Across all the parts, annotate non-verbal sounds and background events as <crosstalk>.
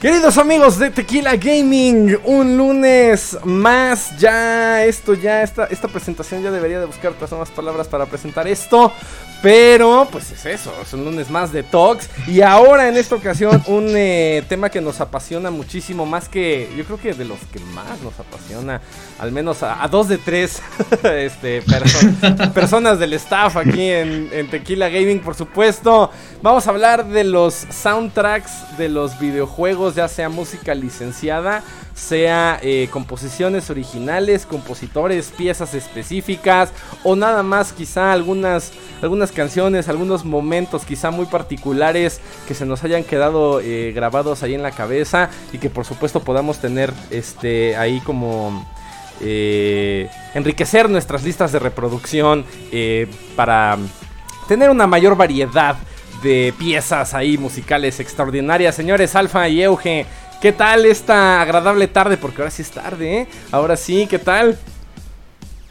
Queridos amigos de Tequila Gaming, un lunes más, ya esto, ya esta, esta presentación ya debería de buscar otras nuevas palabras para presentar esto, pero pues es eso, es un lunes más de Talks. Y ahora en esta ocasión un eh, tema que nos apasiona muchísimo, más que yo creo que de los que más nos apasiona, al menos a, dos de tres <laughs> este, <laughs> personas del staff aquí en, en Tequila Gaming, por supuesto, vamos a hablar de los soundtracks de los videojuegos ya sea música licenciada, sea eh, composiciones originales, compositores, piezas específicas o nada más quizá algunas, algunas canciones, algunos momentos quizá muy particulares que se nos hayan quedado eh, grabados ahí en la cabeza y que por supuesto podamos tener este ahí como... Eh, enriquecer nuestras listas de reproducción para tener una mayor variedad de piezas ahí musicales extraordinarias. Señores, Alfa y Euge, ¿qué tal esta agradable tarde? Porque ahora sí es tarde, ¿eh? Ahora sí, ¿qué tal?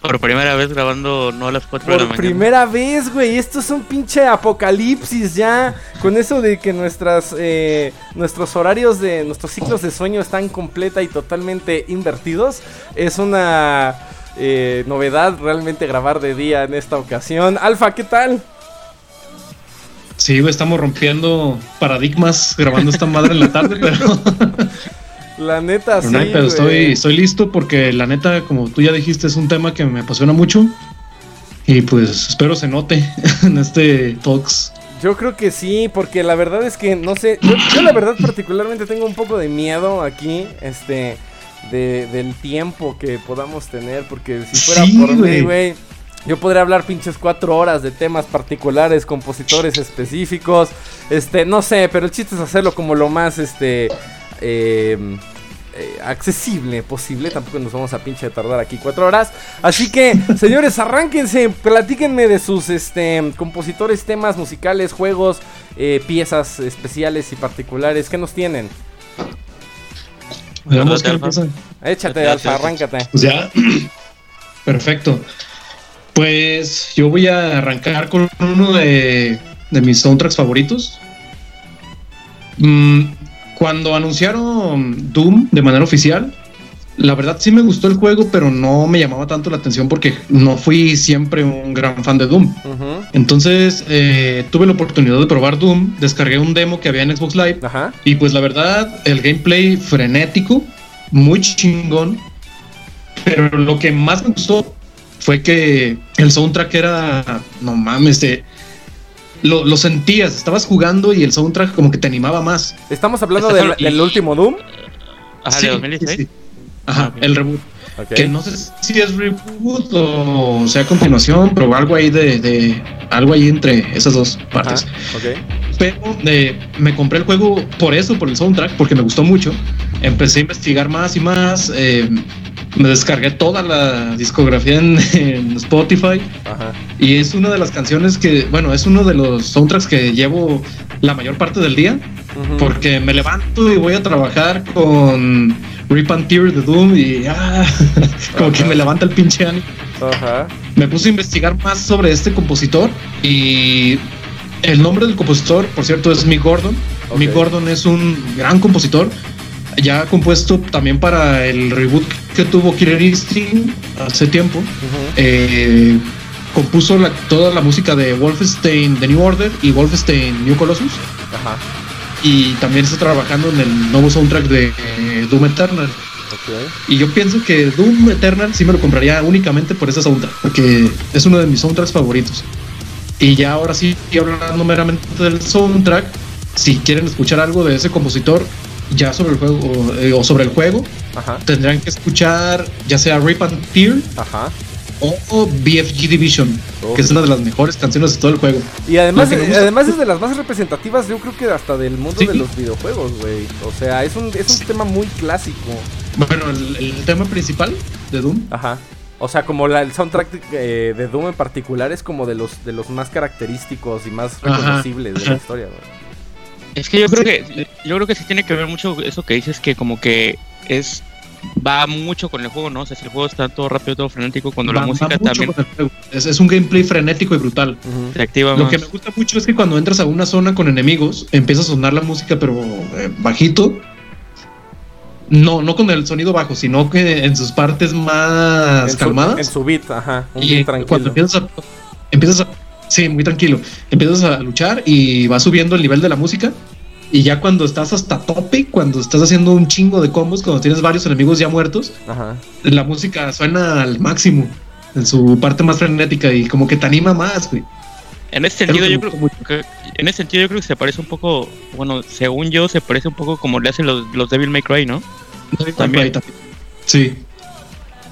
Por primera vez grabando no a las 4 de la mañana. Por primera vez, güey. Esto es un pinche apocalipsis ya. Con eso de que nuestras, eh, nuestros horarios de nuestros ciclos de sueño están completa y totalmente invertidos. Es una eh, novedad realmente grabar de día en esta ocasión. Alfa, ¿qué tal? Sí, estamos rompiendo paradigmas grabando esta madre en la tarde, <laughs> pero. La neta, sí. pero estoy, estoy listo porque la neta, como tú ya dijiste, es un tema que me apasiona mucho. Y pues espero se note <laughs> en este Talks. Yo creo que sí, porque la verdad es que no sé. Yo, la verdad particularmente tengo un poco de miedo aquí, este, del tiempo que podamos tener, porque si fuera por mí, güey yo podría hablar pinches cuatro horas de temas particulares, compositores específicos. Este, no sé, pero el chiste es hacerlo como lo más este em, eh, accesible posible. Tampoco nos vamos a pinche tardar aquí cuatro horas. Así que, señores, arránquense, platíquenme de sus este, compositores, temas musicales, juegos, eh, piezas especiales y particulares. ¿Qué nos tienen? Qué Échate, Alfa, arráncate. Pues ya. <clears throat> Perfecto. Pues yo voy a arrancar con uno de, mis soundtracks favoritos. Mm, cuando anunciaron Doom de manera oficial, la verdad sí me gustó el juego, pero no me llamaba tanto la atención porque no fui siempre un gran fan de Doom. Entonces eh, tuve la oportunidad de probar Doom, descargué un demo que había en Xbox Live y pues la verdad el gameplay frenético, muy chingón, pero lo que más me gustó fue que el soundtrack era, no mames, de, lo, sentías, estabas jugando y el soundtrack como que te animaba más. ¿Estamos hablando del, último Doom? Ajá, de 2016. Ajá, el reboot. Que no sé si es reboot o sea continuación, pero algo ahí de, algo ahí entre esas dos partes. Pero eh, me compré el juego por eso, por el soundtrack, porque me gustó mucho. Empecé a investigar más y más. Eh, me descargué toda la discografía en, Spotify. Y es una de las canciones que, bueno, es uno de los soundtracks que llevo la mayor parte del día. Porque me levanto y voy a trabajar con Rip and Tear de Doom y ah, <laughs> como que me levanta el pinche ánimo. Me puse a investigar más sobre este compositor y el nombre del compositor, por cierto, es Mick Gordon. Mick Gordon es un gran compositor ya compuesto también para el reboot que tuvo Killer Instinct hace tiempo. Eh, compuso toda la música de Wolfenstein The New Order y Wolfenstein New Colossus. Y también está trabajando en el nuevo soundtrack de eh, Doom Eternal. Y yo pienso que Doom Eternal sí me lo compraría únicamente por ese soundtrack, porque es uno de mis soundtracks favoritos. Y ya ahora sí, hablando meramente del soundtrack, si quieren escuchar algo de ese compositor, ya sobre el juego o, eh, sobre el juego, tendrán que escuchar ya sea Rip and Tear o BFG Division, que es una de las mejores canciones de todo el juego. Y además, además es de las más representativas, yo creo que hasta del mundo de los videojuegos, güey. O sea, es un, es un tema muy clásico. Bueno, el, tema principal de Doom. Ajá. O sea, como la, el soundtrack eh, de Doom en particular es como de los, de los más característicos y más reconocibles de la historia, güey. Es que yo creo que yo creo que sí tiene que ver mucho eso que dices que como que es va mucho con el juego, ¿no? O sea, si el juego está todo rápido, todo frenético, cuando la música también es, un gameplay frenético y brutal. Lo que me gusta mucho es que cuando entras a una zona con enemigos, empieza a sonar la música pero eh, bajito No, no con el sonido bajo, sino que en sus partes más calmadas. en su beat, ajá. Un y tranquilo. cuando empiezas a, empiezas a. Sí, muy tranquilo. Empiezas a luchar y va subiendo el nivel de la música. Y ya cuando estás hasta tope, cuando estás haciendo un chingo de combos, cuando tienes varios enemigos ya muertos, la música suena al máximo en su parte más frenética y como que te anima más, güey. En ese sentido, yo creo que, en ese sentido yo creo que se parece un poco, bueno, según yo se parece un poco como le hacen los, los Devil May Cry, ¿no? También. Sí.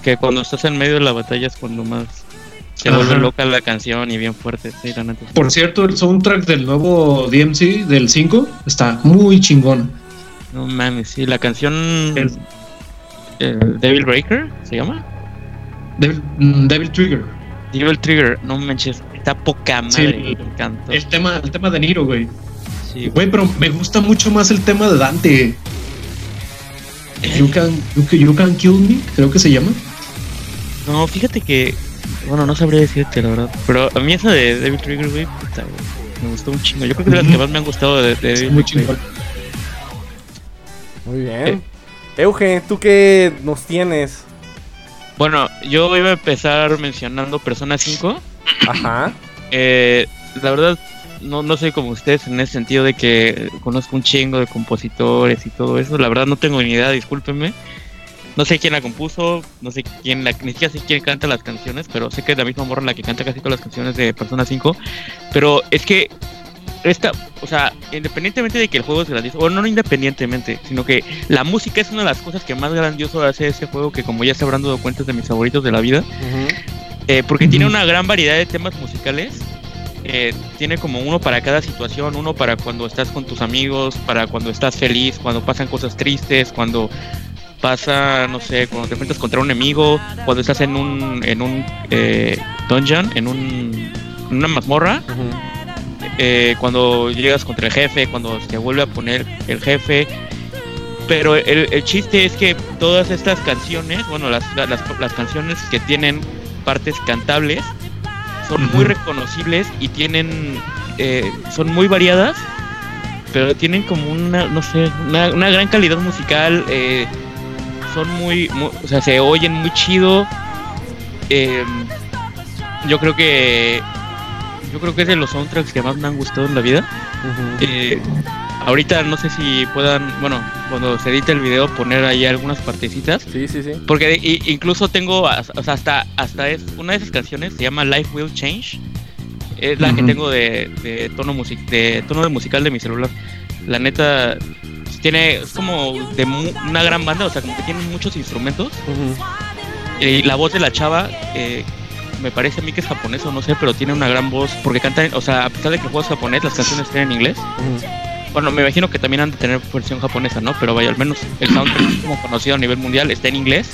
Que cuando estás en medio de la batalla es cuando más se vuelve loca la canción y bien fuerte. Por cierto, el soundtrack del nuevo DMC del 5 está muy chingón. No mames, sí, la canción el, Devil Breaker se llama. Devil, mm, Devil, Trigger. Devil Trigger, no manches, está poca madre, me El tema, el tema de Niro, güey. Sí, güey, pero me gusta mucho más el tema de Dante. You can, you can kill me, creo que se llama. No, fíjate que bueno, no sabría decirte la verdad. Pero a mí esa de David Trigger, güey, me gustó un chingo. Yo creo que es de las que más me han gustado de, de Muy chingón. Muy bien. Eh. Euge, ¿tú qué nos tienes? Bueno, yo iba a empezar mencionando Persona 5. Ajá. Eh, la verdad, no, no soy como ustedes en ese sentido de que conozco un chingo de compositores y todo eso. La verdad no tengo ni idea, discúlpenme. No sé quién la compuso, no sé quién la, ni siquiera sé quién canta las canciones, pero sé que es la misma morra la que canta casi todas las canciones de Persona 5. Pero es que esta, o sea, independientemente de que el juego es grandioso, o no independientemente, sino que la música es una de las cosas que más grandioso hace este juego, que como ya se habrán dado cuenta de mis favoritos de la vida, eh, porque tiene una gran variedad de temas musicales. Eh, tiene como uno para cada situación, uno para cuando estás con tus amigos, para cuando estás feliz, cuando pasan cosas tristes, cuando pasa, no sé, cuando te enfrentas contra un enemigo, cuando estás en un, en un eh, dungeon, en, un, una mazmorra, eh, cuando llegas contra el jefe, cuando se vuelve a poner el jefe. Pero el, el chiste es que todas estas canciones, bueno, las, las, las canciones que tienen partes cantables, son muy reconocibles y tienen, eh, son muy variadas pero tienen como una, no sé, una, una gran calidad musical. Eh, son muy, o sea, se oyen muy chido. Em, yo creo que yo creo que es de los soundtracks que más me han gustado en la vida. Eh, ahorita no sé si puedan, bueno, cuando se edite el video poner ahí algunas partecitas. Sí, sí, sí. Porque incluso tengo, o sea, hasta hasta es una de esas canciones se llama Life Will Change. Es la que tengo de, de tono music, de tono de musical de mi celular. La neta tiene, es como de una gran banda, o sea, como que tiene muchos instrumentos. Y la voz de la chava, eh, me parece a mí que es japonesa, no sé, pero tiene una gran voz, porque canta, o sea, a pesar de que el juego es japonés, las canciones están en inglés. Bueno, me imagino que también han de tener versión japonesa, ¿no? Pero vaya, al menos el soundtrack como conocido a nivel mundial está en inglés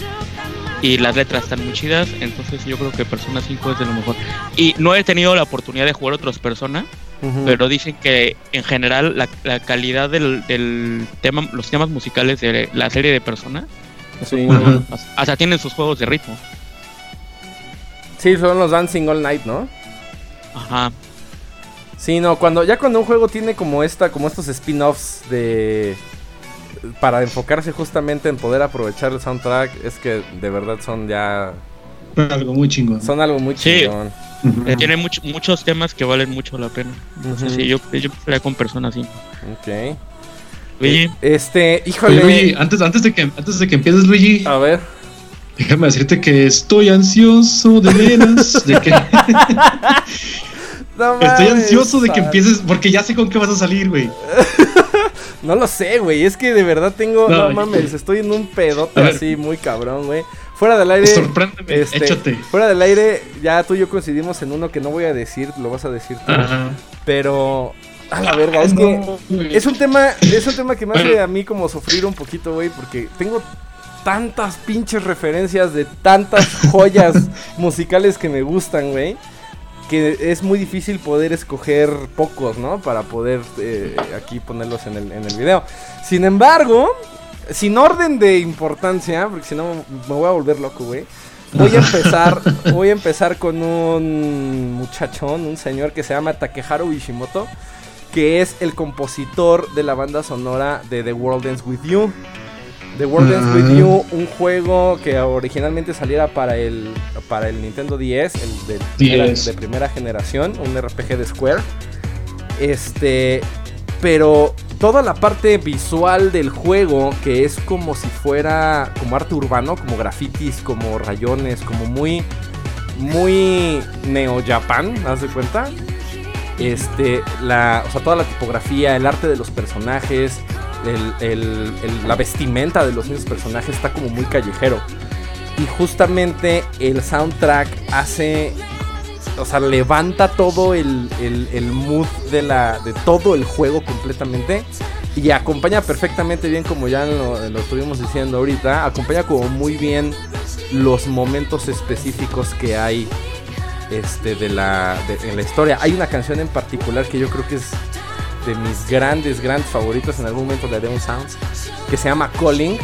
y las letras están muy chidas, entonces yo creo que Persona 5 es de lo mejor. Y no he tenido la oportunidad de jugar pero dicen que en general la, calidad del, del, tema, los temas musicales de la serie de Persona, hasta tienen sus juegos de ritmo. Sí, son los Dancing All Night, ¿no? Ajá. Sí, no, cuando ya cuando un juego tiene como esta, como estos spin-offs de para enfocarse justamente en poder aprovechar el soundtrack, es que de verdad son ya algo muy chingón. Son algo muy chingón. Eh, tiene muchos temas que valen mucho la pena. Entonces, sí, yo, yo con personas así. Ok. Luigi. Este, híjole. Luigi, antes, antes, de que, antes de que empieces, Luigi. A ver. Déjame decirte que estoy ansioso de veras. de que. <laughs> estoy ansioso de que empieces, porque ya sé con qué vas a salir, güey. <laughs> no lo sé, güey. Es que de verdad tengo. No, mames, estoy en un pedote así muy cabrón, güey. Fuera del aire. Sorpréndeme, este, échate. Fuera del aire, ya tú y yo coincidimos en uno que no voy a decir, lo vas a decir tú. Pero. A la verga, es que es un tema, es un tema que me hace a mí como sufrir un poquito, güey, porque tengo tantas pinches referencias de tantas <laughs> joyas musicales que me gustan, güey, que es muy difícil poder escoger pocos, ¿no? Para poder eh, aquí ponerlos en el, en el video. Sin embargo, sin orden de importancia, porque si no me voy a volver loco, güey. Voy a empezar, <laughs> voy a empezar con un muchachón, un señor que se llama Takeharu Ishimoto, que es el compositor de la banda sonora de The World Ends With You. The World Ends With You, un juego que originalmente saliera para el, para el Nintendo 10, el de primera generación, un RPG de Square. Este, pero toda la parte visual del juego, que es como si fuera como arte urbano, como grafitis, como rayones, como muy, muy neo-japan, ¿haz de cuenta? Este, la, o sea, toda la tipografía, el arte de los personajes, la vestimenta de los mismos personajes está como muy callejero. Y justamente el soundtrack hace. O sea, levanta todo el, mood de, la, de todo el juego completamente. Y acompaña perfectamente bien, como ya lo, estuvimos diciendo ahorita. Acompaña como muy bien los momentos específicos que hay este, de la, en la historia. Hay una canción en particular que yo creo que es de mis grandes, grandes favoritos. En algún momento le haré un sounds. Que se llama Calling.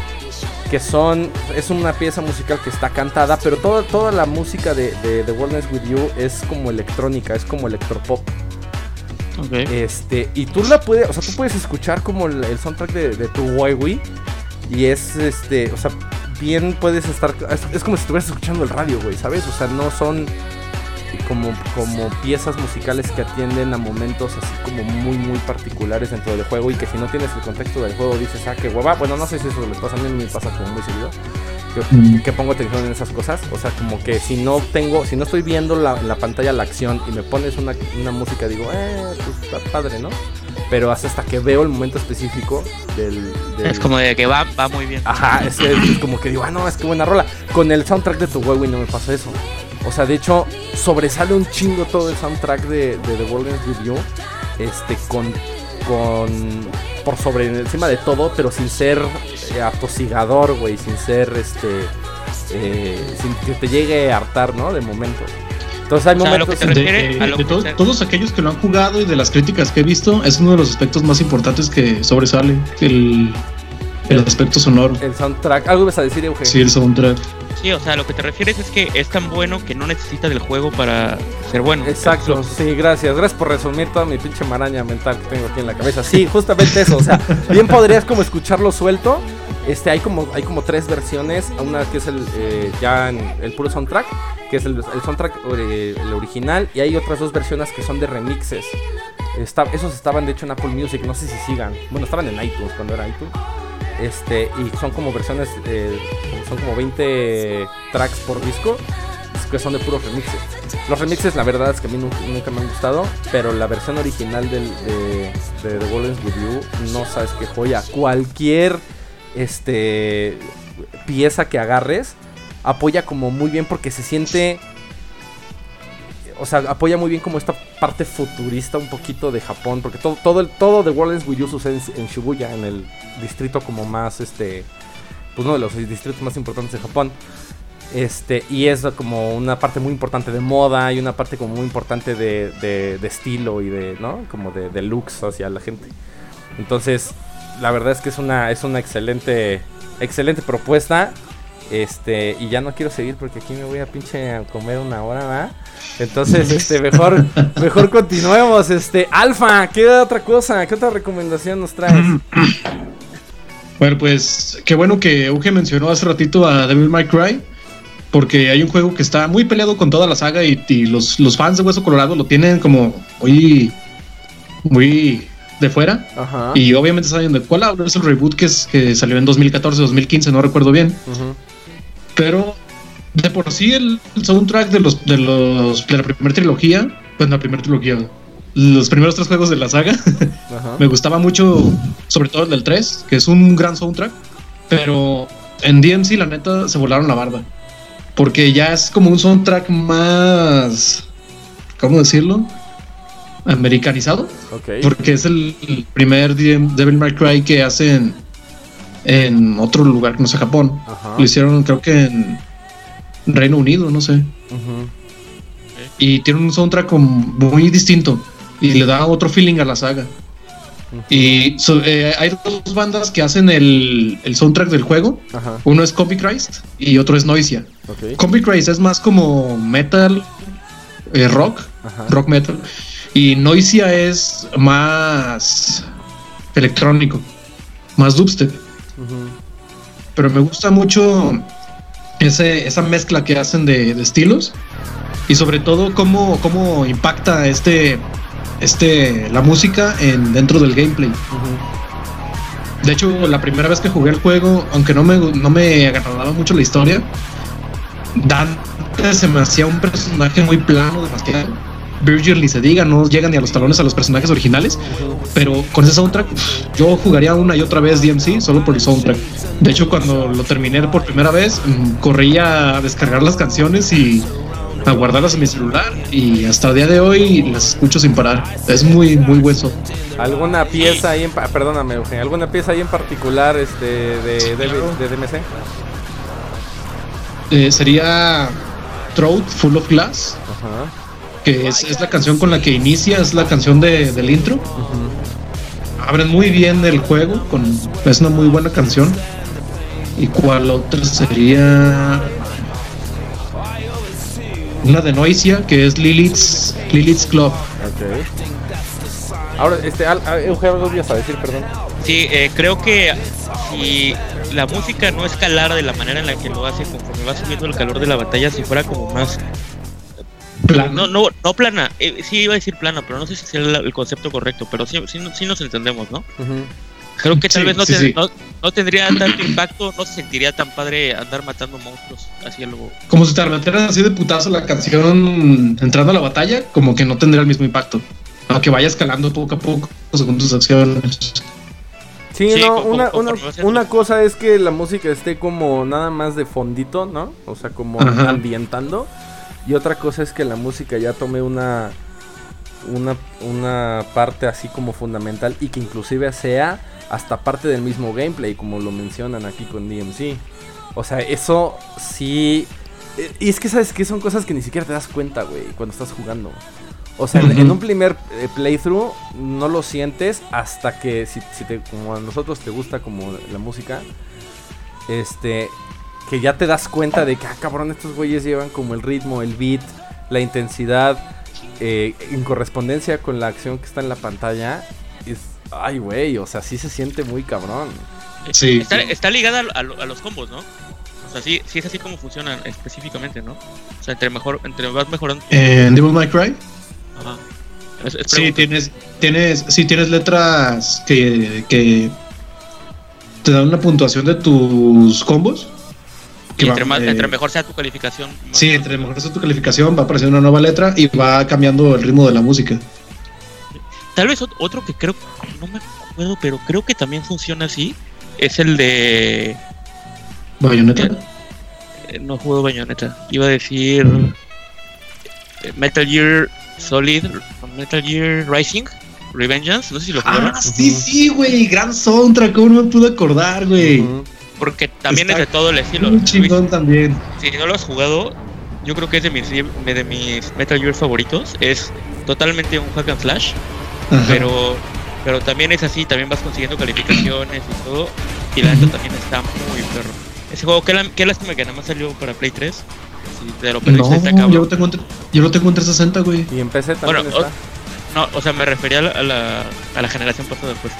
Que son. Es una pieza musical que está cantada. Pero toda, toda la música de, de The Wellness With You es como electrónica. Es como electropop. Okay. Este. Y tú la puedes. O sea, tú puedes escuchar como el, soundtrack de, de tu Wii. Y es este. O sea, bien puedes estar. Es, es como si estuvieras escuchando el radio, güey, ¿sabes? O sea, no son como, como piezas musicales que atienden a momentos así como muy muy particulares dentro del juego y que si no tienes el contexto del juego dices, ah, qué hueva. Bueno, no sé si eso les pasa, a mí me pasa como muy seguido. Que, pongo atención en esas cosas. O sea, como que si no tengo, si no estoy viendo la, la pantalla la acción y me pones una, una música, digo, eh, pues está padre, ¿no? Pero hasta, hasta que veo el momento específico del, Es como de que va, va muy bien. Ajá, es, es, como que digo, ah, no, es que buena rola. Con el soundtrack de tu huevo y no me pasa eso. O sea, de hecho, sobresale un chingo todo el soundtrack de, The World With You. Este, con. con. por sobre encima de todo, pero sin ser eh, atosigador, güey. Sin ser este. Eh, sin que te llegue a hartar, ¿no? De momento. Entonces hay momentos. de, todos aquellos que lo han jugado y de las críticas que he visto, es uno de los aspectos más importantes que sobresale. El, el aspecto sonoro. El soundtrack. ¿Algo vas a decir, Eugenio? Sí, el soundtrack. Sí, o sea, lo que te refieres es que es tan bueno que no necesita del juego para ser bueno. Exacto, sí, gracias. Gracias por resumir toda mi pinche maraña mental que tengo aquí en la cabeza. Sí, justamente eso. O sea, <laughs> bien podrías como escucharlo suelto. Este, hay como, hay como tres versiones. Una que es el eh, ya el puro soundtrack, que es el, soundtrack eh, el original. Y hay otras dos versiones que son de remixes. esos estaban de hecho en Apple Music, no sé si sigan. Bueno, estaban en iTunes cuando era iTunes. Este, y son como versiones, eh, son como 20 tracks por disco, que son de puros remixes. Los remixes, la verdad es que a mí nunca, me han gustado, pero la versión original del, de, The Golden With You, no sabes qué joya. Cualquier este, pieza que agarres, apoya como muy bien porque se siente o sea, apoya muy bien como esta parte futurista un poquito de Japón, porque todo, todo, el, todo de World Wii U sucede en, Shibuya, en el distrito como más, este, pues uno de los distritos más importantes de Japón. Este, y es como una parte muy importante de moda y una parte como muy importante de, de, estilo y de, ¿no? Como de, de looks hacia la gente. Entonces, la verdad es que es una, es una excelente, excelente propuesta. Este, y ya no quiero seguir porque aquí me voy a pinche a comer una hora, ¿va? Entonces, este, mejor, <laughs> mejor continuemos. Este, Alfa, ¿qué otra cosa? ¿Qué otra recomendación nos traes? <clears throat> Bueno, pues qué bueno que Euge mencionó hace ratito a Devil May Cry. Porque hay un juego que está muy peleado con toda la saga y, los, los, fans de Hueso Colorado lo tienen como muy, muy de fuera. Y obviamente saben de cuál hablo. Es el reboot que, es, que salió en 2014, 2015, no recuerdo bien. Pero de por sí el, soundtrack de los de los de la primera trilogía, pues la primera trilogía, los primeros tres juegos de la saga, <laughs> me gustaba mucho, sobre todo el del 3, que es un gran soundtrack, pero en DMC la neta se volaron la barba, porque ya es como un soundtrack más, ¿cómo decirlo? Americanizado, porque es el, primer Devil May Cry que hacen en otro lugar que no sea Japón. Lo hicieron creo que en Reino Unido, no sé. Y tiene un soundtrack muy distinto y le da otro feeling a la saga. Y eh, hay dos bandas que hacen el, soundtrack del juego. Uno es Copy Christ y otro es Noisia. Okay. Christ es más como metal, eh, rock, rock metal. Y Noisia es más electrónico, más dubstep. Pero me gusta mucho ese, esa mezcla que hacen de, estilos y sobre todo cómo, cómo impacta este, este, la música en, dentro del gameplay. De hecho, la primera vez que jugué el juego, aunque no me, no me agradaba mucho la historia, Dante se me hacía un personaje muy plano, demasiado. Virgil ni se diga, no llegan ni a los talones a los personajes originales, pero con ese soundtrack yo jugaría una y otra vez DMC solo por el soundtrack. De hecho, cuando lo terminé por primera vez, mm, corría a descargar las canciones y a guardarlas en mi celular y hasta el día de hoy las escucho sin parar. Es muy, muy hueso. ¿Alguna pieza ahí en, perdóname, Eugenio, alguna pieza ahí en particular este, de, de, DMC? Eh, sería Throat Full of Glass, que es, la canción con la que inicia, es la canción de, del intro. Abren muy bien el juego, con, es una muy buena canción. ¿Y cuál otra sería? una de Noisia que es Lilith's, Lilith's Club. Okay. Ahora, este, Eugenio, algo ibas a decir, perdón. Sí, eh, creo que si la música no escalara de la manera en la que lo hace conforme va subiendo el calor de la batalla, si fuera como más Plana. No, no, no plana. Eh, sí iba a decir plana, pero no sé si es el, concepto correcto, pero sí, sí, nos entendemos, ¿no? Creo que tal vez no, tendría tanto impacto, no se sentiría tan padre andar matando monstruos así algo. Como si te metieras así de putazo la canción entrando a la batalla, como que no tendría el mismo impacto. Aunque vaya escalando poco a poco según tus acciones. Sí, no, una, una, cosa es que la música esté como nada más de fondito, ¿no? O sea, como ambientando. Y otra cosa es que la música ya tome una, una, una parte así como fundamental y que inclusive sea hasta parte del mismo gameplay, como lo mencionan aquí con DMC. O sea, eso sí. Eh, y es que, ¿sabes que Son cosas que ni siquiera te das cuenta, güey, cuando estás jugando. O sea, en, un primer eh, playthrough no lo sientes hasta que, si, te, como a nosotros te gusta como la música, este, que ya te das cuenta de que, ah, cabrón, estos güeyes llevan como el ritmo, el beat, la intensidad, eh, en correspondencia con la acción que está en la pantalla. Es, Ay, güey, o sea, sí se siente muy cabrón. Sí. Está, ligada a, los combos, ¿no? O sea, sí, sí es así como funcionan específicamente, ¿no? O sea, entre mejor, entre vas mejorando. ¿En Devil May Cry? Ajá. sí, tienes, tienes, sí, tienes letras que, que te dan una puntuación de tus combos. Entre, entre, mejor sea tu calificación. Sí, entre mejor sea tu calificación, va apareciendo una nueva letra y va cambiando el ritmo de la música. Tal vez otro que creo, no me acuerdo, pero creo que también funciona así, es el de... ¿Bayonetta? Eh, eh, no juego Bayonetta, iba a decir eh, Metal Gear Solid, Metal Gear Rising, Revengeance, no sé si lo jugaron. Ah, sí, sí, güey, gran soundtrack, ¿cómo no me pude acordar, güey? Porque también es de todo el estilo. Un chingón también. Si no lo has jugado, yo creo que es de mis, de mis Metal Gear favoritos. Es totalmente un hack and slash pero pero también es así, también vas consiguiendo calificaciones y todo, y la neta también está muy perro. Ese juego, qué, qué lástima que nada más salió para Play 3. Si te lo perdiste, no, yo lo, tengo en, yo lo tengo en 360, güey. Y en PC también bueno, está. no, o sea, me refería a la, a la, generación pasada, pues.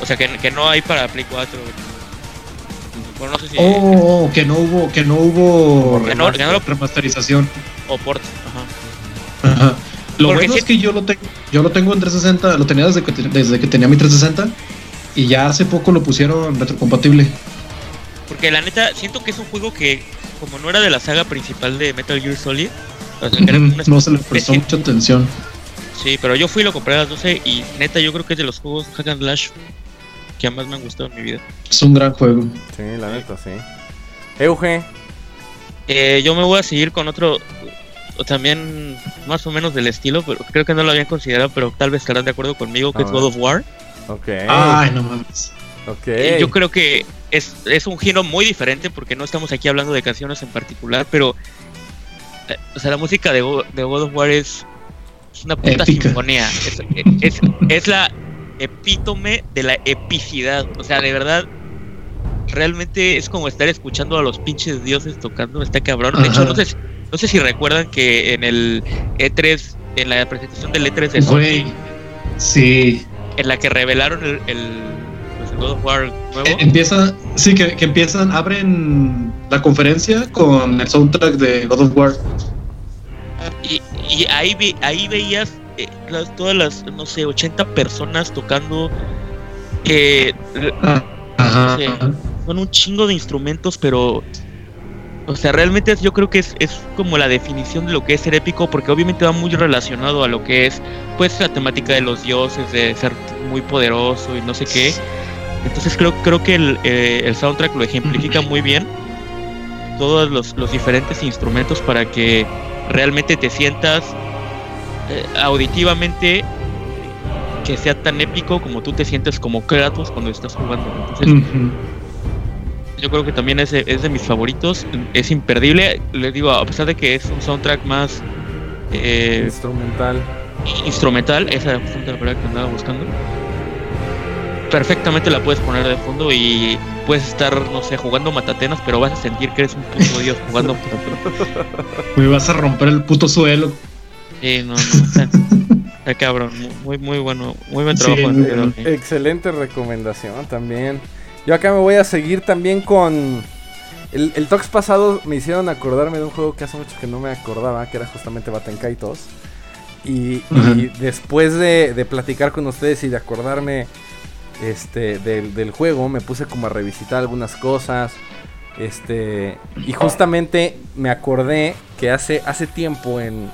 O sea, que, que no hay para Play 4. Bueno, no sé si... Oh, que no hubo, que no hubo que no, remasterización. O port, ajá. Ajá. Lo bueno es que yo lo tengo, yo lo tengo en 360, lo tenía desde que, desde que tenía mi 360 y ya hace poco lo pusieron retrocompatible. Porque la neta, siento que es un juego que, como no era de la saga principal de Metal Gear Solid, no se le prestó mucha atención. Sí, pero yo fui y lo compré a las 12 y neta yo creo que es de los juegos Hack and Slash que más me han gustado en mi vida. Es un gran juego. Sí, la neta, sí. Euge. Eh, yo me voy a seguir con otro, o también más o menos del estilo, pero creo que no lo habían considerado, pero tal vez estarán de acuerdo conmigo, que es God of War. Ok. Ay, no mames. Okay. Yo creo que es, es un giro muy diferente porque no estamos aquí hablando de canciones en particular, pero eh, o sea, la música de, de God of War es, una puta sinfonía. Es, es, la epítome de la epicidad. O sea, de verdad, realmente es como estar escuchando a los pinches dioses tocando. Está cabrón. De hecho, no sé, no sé si recuerdan que en el E3, en la presentación del E3 de Sony, sí. En la que revelaron el, el, pues, God of War nuevo. Eh, empieza, Sí, que, empiezan, abren la conferencia con el soundtrack de God of War. Y, ahí, ahí veías eh, todas las, no sé, 80 personas tocando. Eh, son un chingo de instrumentos, pero. O sea, realmente yo creo que es, es como la definición de lo que es ser épico, porque obviamente va muy relacionado a lo que es, pues, la temática de los dioses, de ser muy poderoso y no sé qué. Entonces creo, creo que el, eh, el soundtrack lo ejemplifica muy bien. Todos los, los diferentes instrumentos para que realmente te sientas eh, auditivamente que sea tan épico como tú te sientes como Kratos cuando estás jugando. Entonces, yo creo que también es, es de mis favoritos, es imperdible. Les digo, a pesar de que es un soundtrack más eh, instrumental. Instrumental, esa es la palabra que andaba buscando perfectamente la puedes poner de fondo y puedes estar, no sé, jugando matatenas, pero vas a sentir que eres un puto dios jugando <laughs> Me vas a romper el puto suelo. Sí, no, no. cabrón, muy, muy bueno, muy buen trabajo. Excelente recomendación también. Yo acá me voy a seguir también con... El, el Tox pasado me hicieron acordarme de un juego que hace mucho que no me acordaba, que era justamente Batenkaitos. Y, y después de, de platicar con ustedes y de acordarme este, del, juego, me puse como a revisitar algunas cosas. Este, y justamente me acordé que hace, hace tiempo en,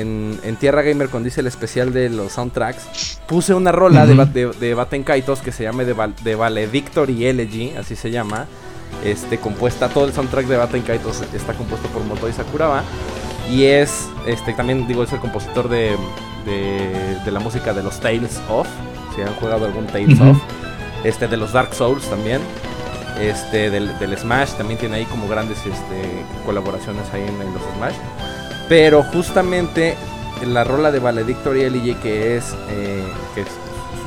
en, Tierra Gamer, cuando hice el especial de los soundtracks, puse una rola de, de, de Baten Kaitos que se llama de, de Valedictory Elegy, así se llama. Este, compuesta, todo el soundtrack de Baten Kaitos está compuesto por Motoi Sakuraba. Y es, este, también digo, es el compositor de, de, de la música de los Tales of si han jugado algún Tales of. Este, de los Dark Souls también. Este, del, Smash, también tiene ahí como grandes este, colaboraciones ahí en, los Smash. Pero justamente la rola de Valedictory y que es eh, que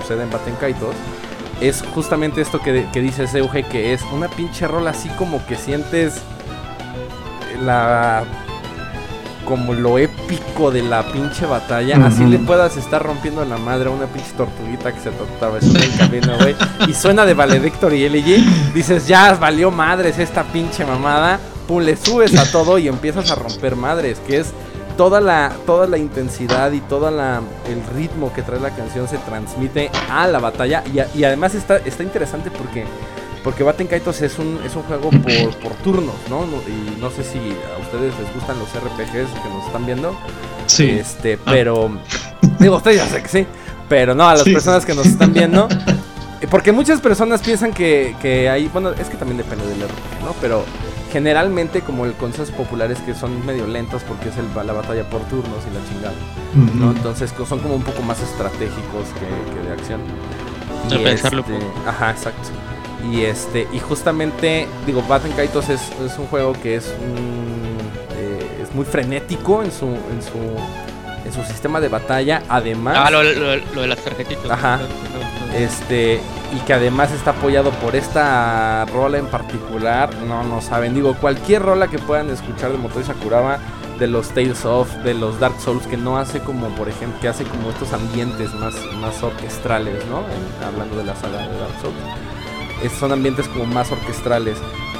sucede en Baten Kaitos es justamente esto que, que dice Euge que es una pinche rola así como que sientes la como lo épico de la pinche batalla, así le puedas estar rompiendo la madre a una pinche tortuguita que se atravesó en el camino, güey. Y suena de Valedictor y LG, dices, ya valió madres esta pinche mamada, pum, le subes a todo y empiezas a romper madres, que es toda la, toda la intensidad y todo el ritmo que trae la canción se transmite a la batalla. Y, y además está, está interesante porque porque Baten Kaitos es un, es un juego por, turnos, ¿no? Y no sé si a ustedes les gustan los RPGs que nos están viendo. Sí. Este, ah. pero. Digo, ustedes ya sé que sí. Pero no, a las personas que nos están viendo. Porque muchas personas piensan que, que hay. Bueno, es que también depende del RPG, ¿no? Pero generalmente, como el consenso popular es que son medio lentos porque es el, la batalla por turnos y la chingada. ¿no? Entonces son como un poco más estratégicos que, de acción. Y pensarlo. Este, ajá, exacto. Y este y justamente, digo, Batten Kaitos es, es, un juego que es, eh, es muy frenético en su, en su en su sistema de batalla. Además. Ah, lo, de las tarjetitas. Ajá. Este. Y que además está apoyado por esta rola en particular. No, no saben. Digo, cualquier rola que puedan escuchar de Motor Sakuraba. De los Tales of, de los Dark Souls, que no hace como, por ejemplo, que hace como estos ambientes más, más orquestrales, ¿no? hablando de la saga de Dark Souls son ambientes como más orquestrales.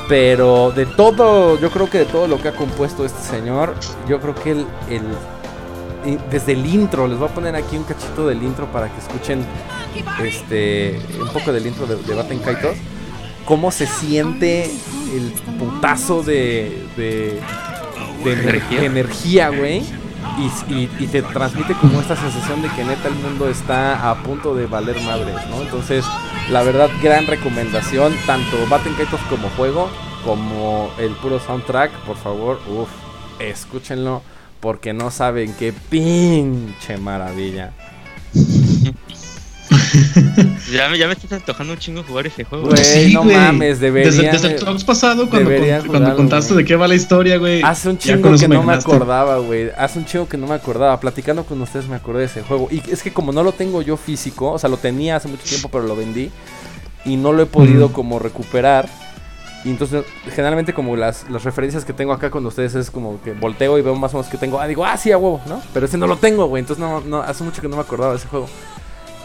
Pero de todo, yo creo que de todo lo que ha compuesto este señor, yo creo que el, el desde el intro, les voy a poner aquí un cachito del intro para que escuchen este un poco del intro de, de Baten Kaitos, cómo se siente el putazo de, de, de energía, güey y, te transmite como esta sensación de que neta el mundo está a punto de valer madres, ¿no? Entonces, la verdad, gran recomendación, tanto Batten Kaitos como juego, como el puro soundtrack, por favor, uff, escúchenlo, porque no saben qué pinche maravilla. <laughs> ya, me, ya me estás antojando un chingo jugar ese juego. Güey, no mames, debería. Desde, el talks pasado, cuando, cuando contaste de qué va la historia, güey. Hace un chingo que no me acordaba, güey. Hace un chingo que no me acordaba. Platicando con ustedes me acordé de ese juego. Y es que como no lo tengo yo físico, o sea, lo tenía hace mucho tiempo, pero lo vendí. Y no lo he podido como recuperar. Y entonces, generalmente, como las, las referencias que tengo acá con ustedes es como que volteo y veo más o menos que tengo. Ah, digo, ah, sí, a huevo, ¿no? Pero ese no lo tengo, güey. Entonces, no, no, hace mucho que no me acordaba de ese juego.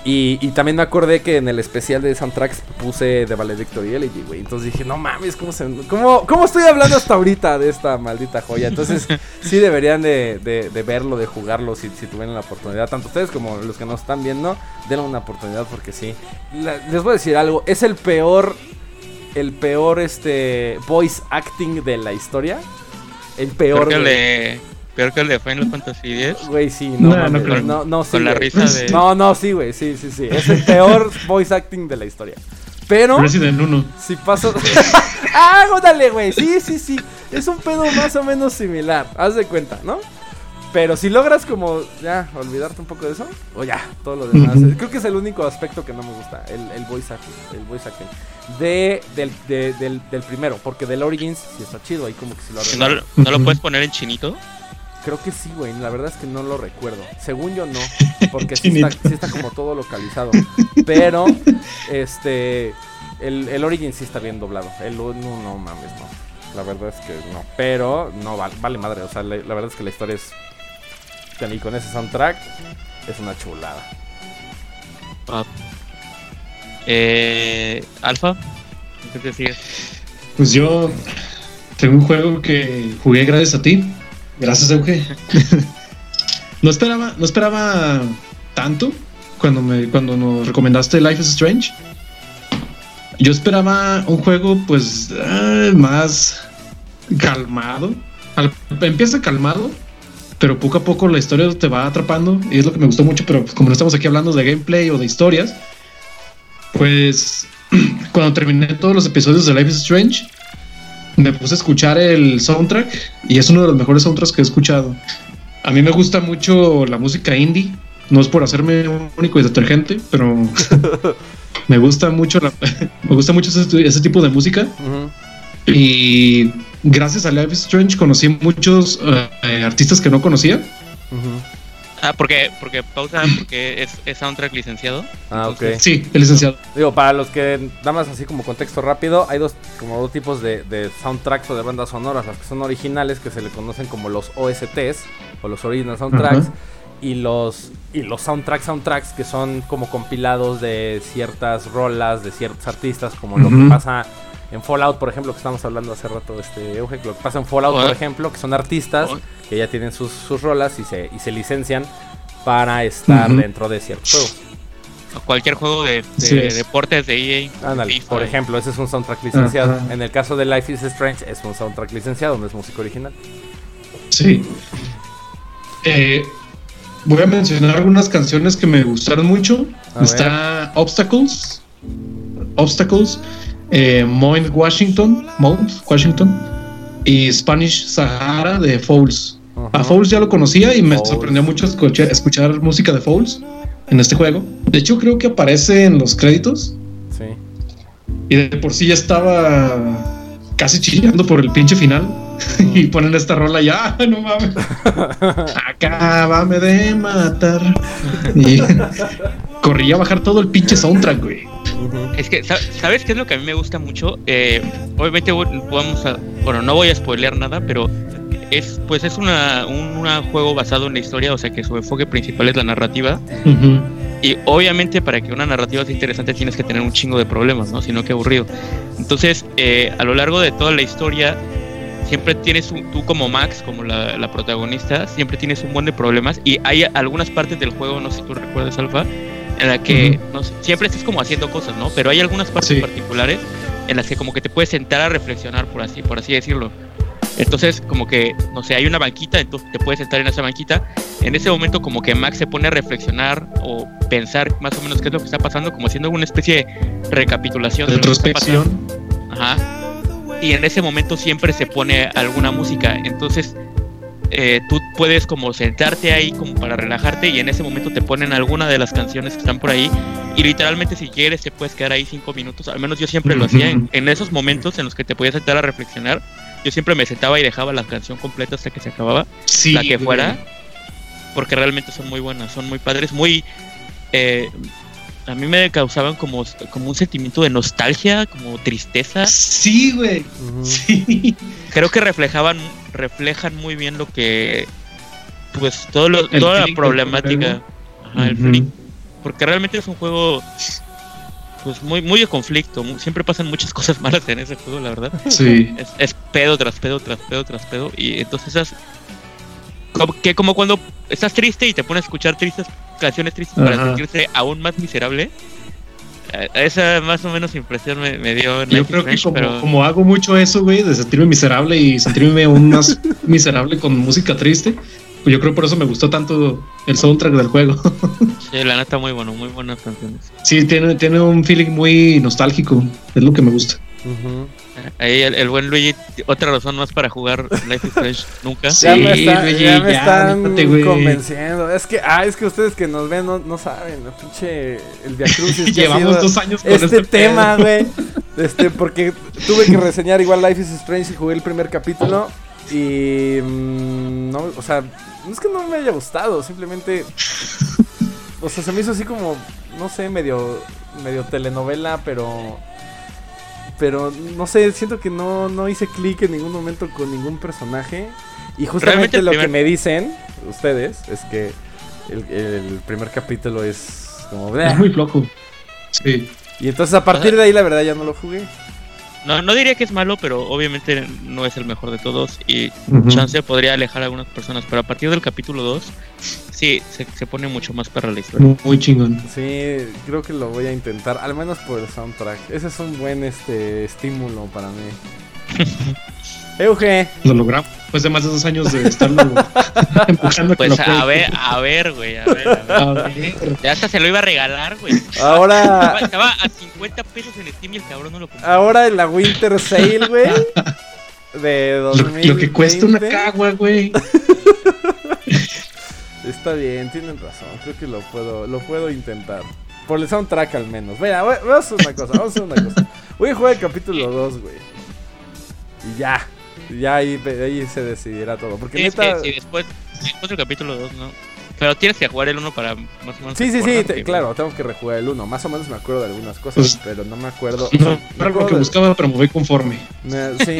Y, también me acordé que en el especial de soundtracks puse The Valedictory Elegy, güey. Entonces dije, no mames, ¿cómo, se, cómo, ¿cómo estoy hablando hasta ahorita de esta maldita joya? Entonces <laughs> sí deberían de, de, verlo, de jugarlo si, si, tuvieran la oportunidad. Tanto ustedes como los que nos están viendo, denle una oportunidad porque sí. les voy a decir algo, es el peor, el peor este voice acting de la historia. El peor. Peor que el de Final Fantasy X. Güey, sí, no, no, no, no, no, sí, Con la risa de. No, no, sí, güey, sí, sí, sí. Es el peor <laughs> voice acting de la historia. Pero. Resident 1. Si paso. <laughs> ¡Ah, dale, güey! Sí, sí, sí. Es un pedo más o menos similar. Haz de cuenta, ¿no? Pero si logras como ya olvidarte un poco de eso, o ya, todo lo demás. Creo que es el único aspecto que no me gusta, el, el voice acting, el voice acting. De, del, del, del, primero, porque del Origins sí está chido, ahí como que si lo ¿No, ¿No lo puedes poner en chinito? Creo que sí, güey. La verdad es que no lo recuerdo. Según yo no, <laughs> porque sí está, como todo localizado. Pero, este, el, el Origin sí está bien doblado. El no, no mames, no. La verdad es que no. Pero no vale, vale madre. O sea, la, verdad es que la historia es. Y con ese soundtrack es una chulada. Ah. Eh, Alfa, ¿qué te sigues? Pues yo tengo un juego que jugué gracias a ti Gracias, Euge. <laughs> no esperaba, no esperaba tanto cuando me, cuando nos recomendaste Life is Strange. Yo esperaba un juego, pues, ah, más calmado. empieza calmado, pero poco a poco la historia te va atrapando y es lo que me gustó mucho. Pero como no estamos aquí hablando de gameplay o de historias, pues <clears throat> cuando terminé todos los episodios de Life is Strange, me puse a escuchar el soundtrack y es uno de los mejores soundtracks que he escuchado. A mí me gusta mucho la música indie. No es por hacerme único y detergente, pero <laughs> me gusta mucho <laughs> me gusta mucho ese, tipo de música. Y gracias a Life is Strange conocí muchos eh, artistas que no conocía. Ah, porque, porque pausa, porque es, soundtrack licenciado. Ah, ok. Sí, el licenciado. Digo, para los que, nada más así como contexto rápido, hay dos, como dos tipos de, soundtracks o de bandas sonoras. Las que son originales, que se le conocen como los OSTs, o los Original Soundtracks. Y los, y los soundtracks, soundtracks, que son como compilados de ciertas rolas, de ciertos artistas, como lo que pasa en Fallout, por ejemplo, que estamos hablando hace rato, este Euge, lo que pasa en Fallout, por ejemplo, que son artistas que ya tienen sus, rolas y se, y se licencian para estar dentro de cierto juego. cualquier juego de, deportes de EA. por ejemplo, ese es un soundtrack licenciado. En el caso de Life is Strange, es un soundtrack licenciado, no es música original. Sí. Eh, voy a mencionar algunas canciones que me gustaron mucho. Está Obstacles. Obstacles eh, Mount Washington, Mount Washington y Spanish Sahara de Fouls. A Fouls ya lo conocía y me sorprendió mucho escuchar, música de Fouls en este juego. De hecho, creo que aparece en los créditos. Sí. Y de por sí ya estaba casi chillando por el pinche final. <laughs> y ponen esta rola ya, no mames. <laughs> Acábame de matar. y <laughs> corría a bajar todo el pinche soundtrack, güey. Es que, ¿sabes qué es lo que a mí me gusta mucho? Eh, obviamente vamos a, bueno, no voy a spoilear nada, pero es, pues es una, un juego basado en la historia, o sea que su enfoque principal es la narrativa. Y obviamente para que una narrativa sea interesante tienes que tener un chingo de problemas, ¿no? Si no, qué aburrido. Entonces, eh, a lo largo de toda la historia, siempre tienes tú como Max, como la, protagonista, siempre tienes un buen de problemas. Y hay algunas partes del juego, no sé si tú recuerdas, Alfa, en la que siempre estás como haciendo cosas, ¿no? Pero hay algunas partes particulares en las que como que te puedes sentar a reflexionar, por así, por así decirlo. Entonces, como que, no sé, hay una banquita, entonces te puedes sentar en esa banquita. En ese momento, como que Max se pone a reflexionar o pensar más o menos qué es lo que está pasando, como haciendo una especie de recapitulación de retrospección. Ajá. Y en ese momento siempre se pone alguna música. Entonces, eh, tú puedes como sentarte ahí como para relajarte y en ese momento te ponen alguna de las canciones que están por ahí y literalmente si quieres te puedes quedar ahí cinco minutos, al menos yo siempre lo hacía en, esos momentos en los que te podías sentar a reflexionar, yo siempre me sentaba y dejaba la canción completa hasta que se acababa, la que fuera, porque realmente son muy buenas, son muy padres, muy... Eh, a mí me causaban como, como un sentimiento de nostalgia, como tristeza. Sí, güey. Sí. Creo que reflejaban, reflejan muy bien lo que, pues, todo lo, toda la problemática. Ajá, el porque realmente es un juego pues muy muy de conflicto, siempre pasan muchas <laughs> cosas malas en ese juego, la verdad. Sí. Es, pedo tras pedo tras pedo tras pedo y entonces esas como, que como cuando estás triste y te pones a escuchar tristes canciones tristes para sentirse aún más miserable. Esa más o menos impresión me, dio. Yo creo que como, como, hago mucho eso, güey, de sentirme miserable y sentirme aún más <laughs> miserable con música triste, pues yo creo por eso me gustó tanto el soundtrack del juego. <laughs> sí, la neta muy bueno, muy buenas canciones. Sí, tiene, tiene un feeling muy nostálgico, es lo que me gusta. Ahí el, buen Luigi, otra razón más para jugar Life is Strange nunca. <laughs> Sí, ya me, ya me están convenciendo. Es que, ah, es que ustedes que nos ven no, no saben, pinche el Via Crucis. Llevamos dos años con este, este tema, güey. <laughs> Este, porque tuve que reseñar igual Life is Strange y jugué el primer capítulo. Y. Mm, no, o sea, no es que no me haya gustado, simplemente. O sea, se me hizo así como, no sé, medio, medio telenovela, pero pero no sé, siento que no, no hice clic en ningún momento con ningún personaje. Y justamente lo que me dicen ustedes es que el, primer capítulo es como... Es muy flojo. Sí. Y entonces a partir de ahí la verdad ya no lo jugué. No, no diría que es malo, pero obviamente no es el mejor de todos y chance podría alejar a algunas personas, pero a partir del capítulo 2 sí, se, pone mucho más para la historia. Muy chingón. Sí, creo que lo voy a intentar, al menos por el soundtrack. Ese es un buen este estímulo para mí. <laughs> Euge. Lo logramos. Pues de más de dos años de estarlo <laughs> empujando. Pues a ver, a ver, güey, a ver, a ver. Ya hasta se lo iba a regalar, güey. Ahora. Estaba a 50 pesos en Steam y el cabrón no lo compró. Ahora en la Winter Sale, güey. <laughs> De 2020. Lo, lo que cuesta una cagua, güey. <laughs> Está bien, tienen razón. Creo que lo puedo, lo puedo intentar. Por el soundtrack al menos. Vaya, vamos a hacer una cosa, vamos a hacer una cosa. Voy a jugar el capítulo 2, güey. Y ya. Ya ahí, ahí se decidirá todo. Porque sí, neta... sí, después, después del capítulo 2, ¿no? Pero tienes que jugar el 1 para más o menos. Sí, sí, sí, claro, tengo que rejugar el 1. Más o menos me acuerdo de algunas cosas, pues, pero no me acuerdo. No, me algo que buscaba, pero me voy conforme. sí.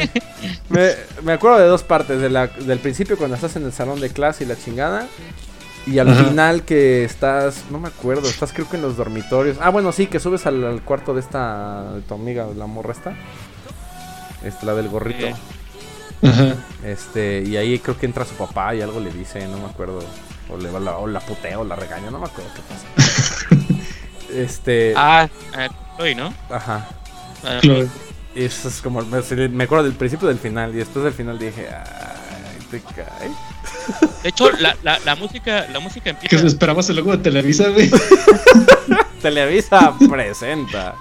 me, me, acuerdo de dos partes: de la, del principio, cuando estás en el salón de clase y la chingada. Y al final que estás, no me acuerdo, estás creo que en los dormitorios. Ah, bueno, sí, que subes al, cuarto de esta, de tu amiga, la morra esta. Este, la del gorrito. Este, y ahí creo que entra su papá y algo le dice, no me acuerdo. O le va la, o la putea o la regaña, no me acuerdo qué pasa. <laughs> este. Ah, eh, ¿no? Ajá. Ah, Eso es como. Me, acuerdo del principio del final. Y después del final dije, ay, te cae. De hecho, la, la, la, música, la música empieza. ¿Qué esperabas el logo de Televisa, güey? <laughs> Televisa presenta.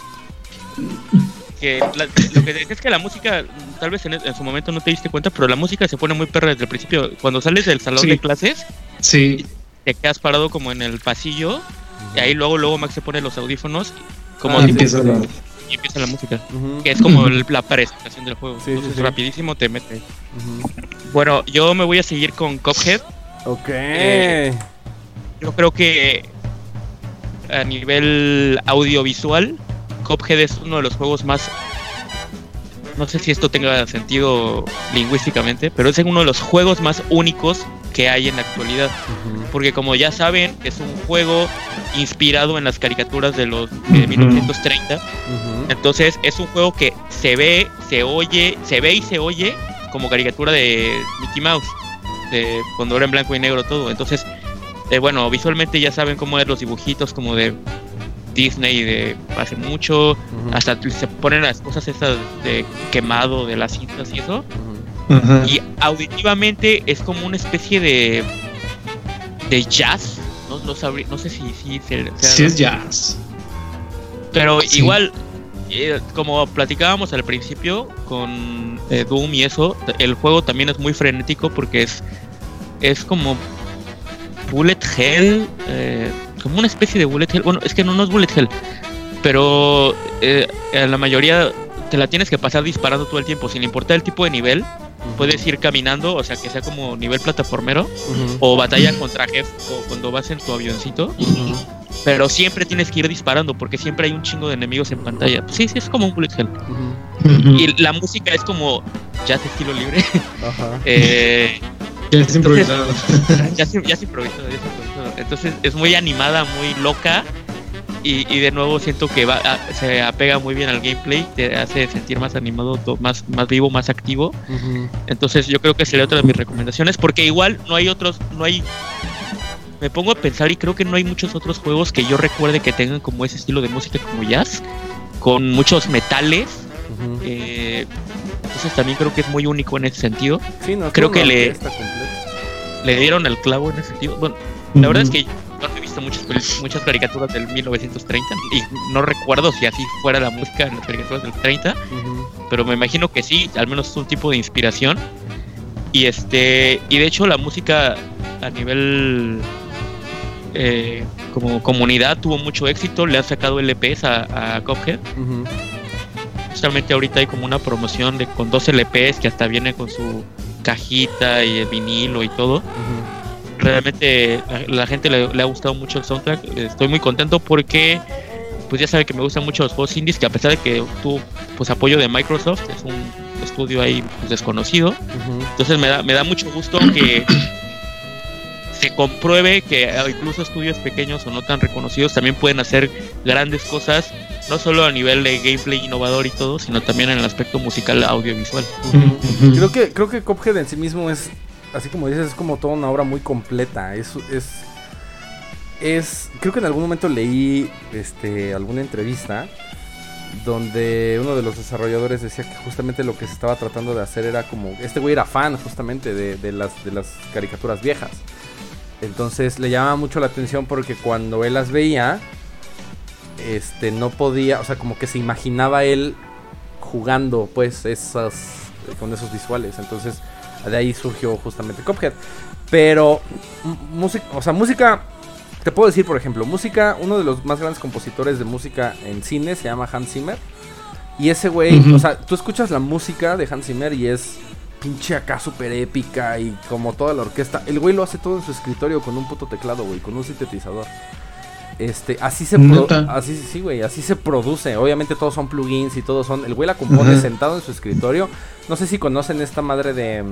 Que lo que es que la música, tal vez en, su momento no te diste cuenta, pero la música se pone muy perra desde el principio. Cuando sales del salón de clases, sí. te quedas parado como en el pasillo, y ahí luego, luego Max se pone los audífonos, como ah, empieza la... y empieza la música, que es como la presentación del juego. Entonces, rapidísimo te mete. Bueno, yo me voy a seguir con Cuphead. Ok. Eh, yo creo que a nivel audiovisual, Cuphead es uno de los juegos más. No sé si esto tenga sentido lingüísticamente, pero es uno de los juegos más únicos que hay en la actualidad. Porque como ya saben, es un juego inspirado en las caricaturas de los de 1930. Entonces es un juego que se ve, se oye, se ve y se oye como caricatura de Mickey Mouse, de cuando era en blanco y negro todo. Entonces, eh, bueno, visualmente ya saben cómo es los dibujitos como de Disney de hace mucho, hasta se ponen las cosas esas de quemado de las cintas y eso. Y auditivamente es como una especie de de jazz, no, no, no sé si, si, si es jazz. Pero igual eh, como platicábamos al principio con eh, Doom y eso, el juego también es muy frenético porque es, es como bullet hell, eh, como una especie de bullet hell. Bueno, es que no, no es bullet hell, pero la mayoría te la tienes que pasar disparando todo el tiempo, sin importar el tipo de nivel. Puedes ir caminando, o sea, que sea como nivel plataformero, o batalla contra jefe, o cuando vas en tu avioncito. Pero siempre tienes que ir disparando porque siempre hay un chingo de enemigos en pantalla. Sí, sí, es como un bullet hell. Y la música es como jazz estilo libre. Ajá. <laughs> eh, ya es improvisado. <laughs> Ya, ya, es improvisado, Entonces es muy animada, muy loca. y, y, de nuevo siento que va, se apega muy bien al gameplay, te hace sentir más animado, más, más vivo, más activo. Entonces yo creo que sería otra de mis recomendaciones, porque igual no hay otros, no hay... Me pongo a pensar y creo que no hay muchos otros juegos que yo recuerde que tengan como ese estilo de música como jazz, con muchos metales. Eh, entonces también creo que es muy único en ese sentido. creo que le, le dieron el clavo en ese sentido. Bueno, la verdad es que yo he visto muchas, muchas caricaturas del 1930 y no recuerdo si así fuera la música en las caricaturas del 30, pero me imagino que sí, al menos es un tipo de inspiración. Y este y de hecho la música a nivel eh, como comunidad tuvo mucho éxito, le han sacado LPs a, a Cuphead. Justamente ahorita hay como una promoción de con dos LPs que hasta viene con su cajita y el vinilo y todo. Realmente la, gente le, ha gustado mucho el soundtrack. Estoy muy contento porque pues ya sabe que me gustan mucho los juegos indies que a pesar de que tuvo pues apoyo de Microsoft, es un estudio ahí pues, desconocido. Entonces me da, me da mucho gusto que <coughs> se compruebe que incluso estudios pequeños o no tan reconocidos también pueden hacer grandes cosas, no solo a nivel de gameplay innovador y todo, sino también en el aspecto musical audiovisual. Creo que creo que Cuphead en sí mismo es así como dices es como toda una obra muy completa, es es es creo que en algún momento leí este alguna entrevista donde uno de los desarrolladores decía que justamente lo que se estaba tratando de hacer era como este güey era fan justamente de, de las de las caricaturas viejas. Entonces le llamaba mucho la atención porque cuando él las veía, este no podía, o sea, como que se imaginaba él jugando pues esas con esos visuales. Entonces, de ahí surgió justamente Cuphead. Pero música, o sea, música te puedo decir, por ejemplo, música, uno de los más grandes compositores de música en cine se llama Hans Zimmer. Y ese güey, o sea, tú escuchas la música de Hans Zimmer y es pinche acá súper épica y como toda la orquesta. El güey lo hace todo en su escritorio con un puto teclado, güey, con un sintetizador. Este, así se así sí, güey, así se produce. Obviamente todos son plugins y todos son. El güey la compone sentado en su escritorio. No sé si conocen esta madre de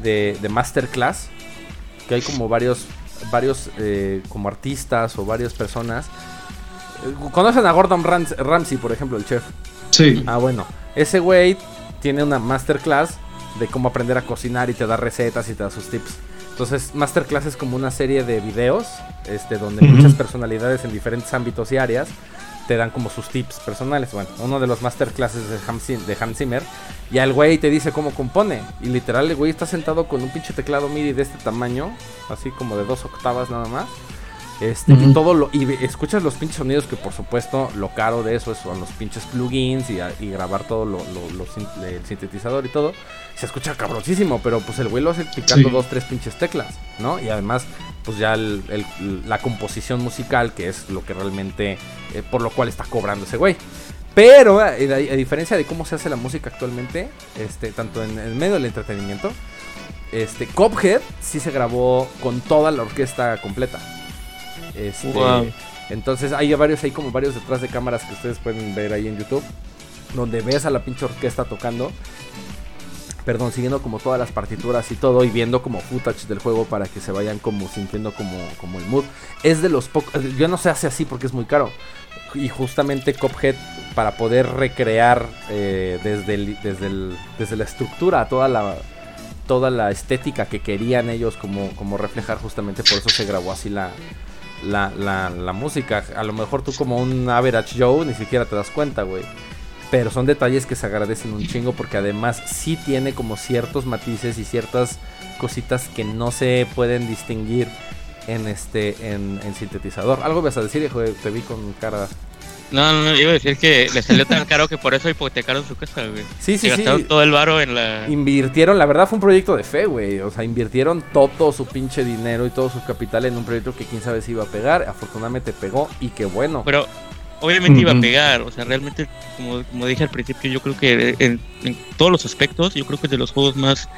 de, de masterclass, que hay como varios varios eh, como artistas o varias personas. ¿Conocen a Gordon Ramsay, por ejemplo, el chef? Sí. Ah, bueno. Ese güey tiene una masterclass de cómo aprender a cocinar y te da recetas y te da sus tips. Entonces, Masterclass es como una serie de videos este, donde muchas personalidades en diferentes ámbitos y áreas te dan como sus tips personales. Bueno, uno de los masterclasses de Hans, de Hans Zimmer, y el güey te dice cómo compone. Y literal, el güey está sentado con un pinche teclado MIDI de este tamaño, así como de dos octavas nada más. Este, y todo lo, y escuchas los pinches sonidos que por supuesto lo caro de eso son los pinches plugins y, grabar todo lo, el sintetizador y todo. Se escucha cabrosísimo, pero pues el güey lo hace picando dos, tres pinches teclas, ¿no? Y además, pues ya la composición musical, que es lo que realmente, eh, por lo cual está cobrando ese güey. Pero a, diferencia de cómo se hace la música actualmente, este, tanto en el medio del entretenimiento, este, Cophead sí se grabó con toda la orquesta completa. Este, entonces hay varios, hay como varios detrás de cámaras que ustedes pueden ver ahí en YouTube. Donde ves a la pinche orquesta tocando. Perdón, siguiendo como todas las partituras y todo. Y viendo como footage del juego para que se vayan como sintiendo como, como el mood. Es de los pocos. Yo no se hace así porque es muy caro. Y justamente Cophead para poder recrear eh, desde, desde, desde la estructura toda la, toda la estética que querían ellos como, como reflejar justamente por eso se grabó así la, la, la, la música. A lo mejor tú como un average Joe ni siquiera te das cuenta, güey. Pero son detalles que se agradecen un chingo porque además sí tiene como ciertos matices y ciertas cositas que no se pueden distinguir en este en, sintetizador. Algo vas a decir, hijo, te vi con cara no, no, iba a decir que le salió tan caro que por eso hipotecaron su casa, güey. Sí, sí, sí. todo el varo en la... Invirtieron, la verdad fue un proyecto de fe, güey. O sea, invirtieron todo su pinche dinero y todo su capital en un proyecto que quién sabe si iba a pegar. Afortunadamente pegó y qué bueno. Pero obviamente iba a pegar. O sea, realmente, como, como dije al principio, yo creo que en, todos los aspectos, yo creo que es de los juegos más,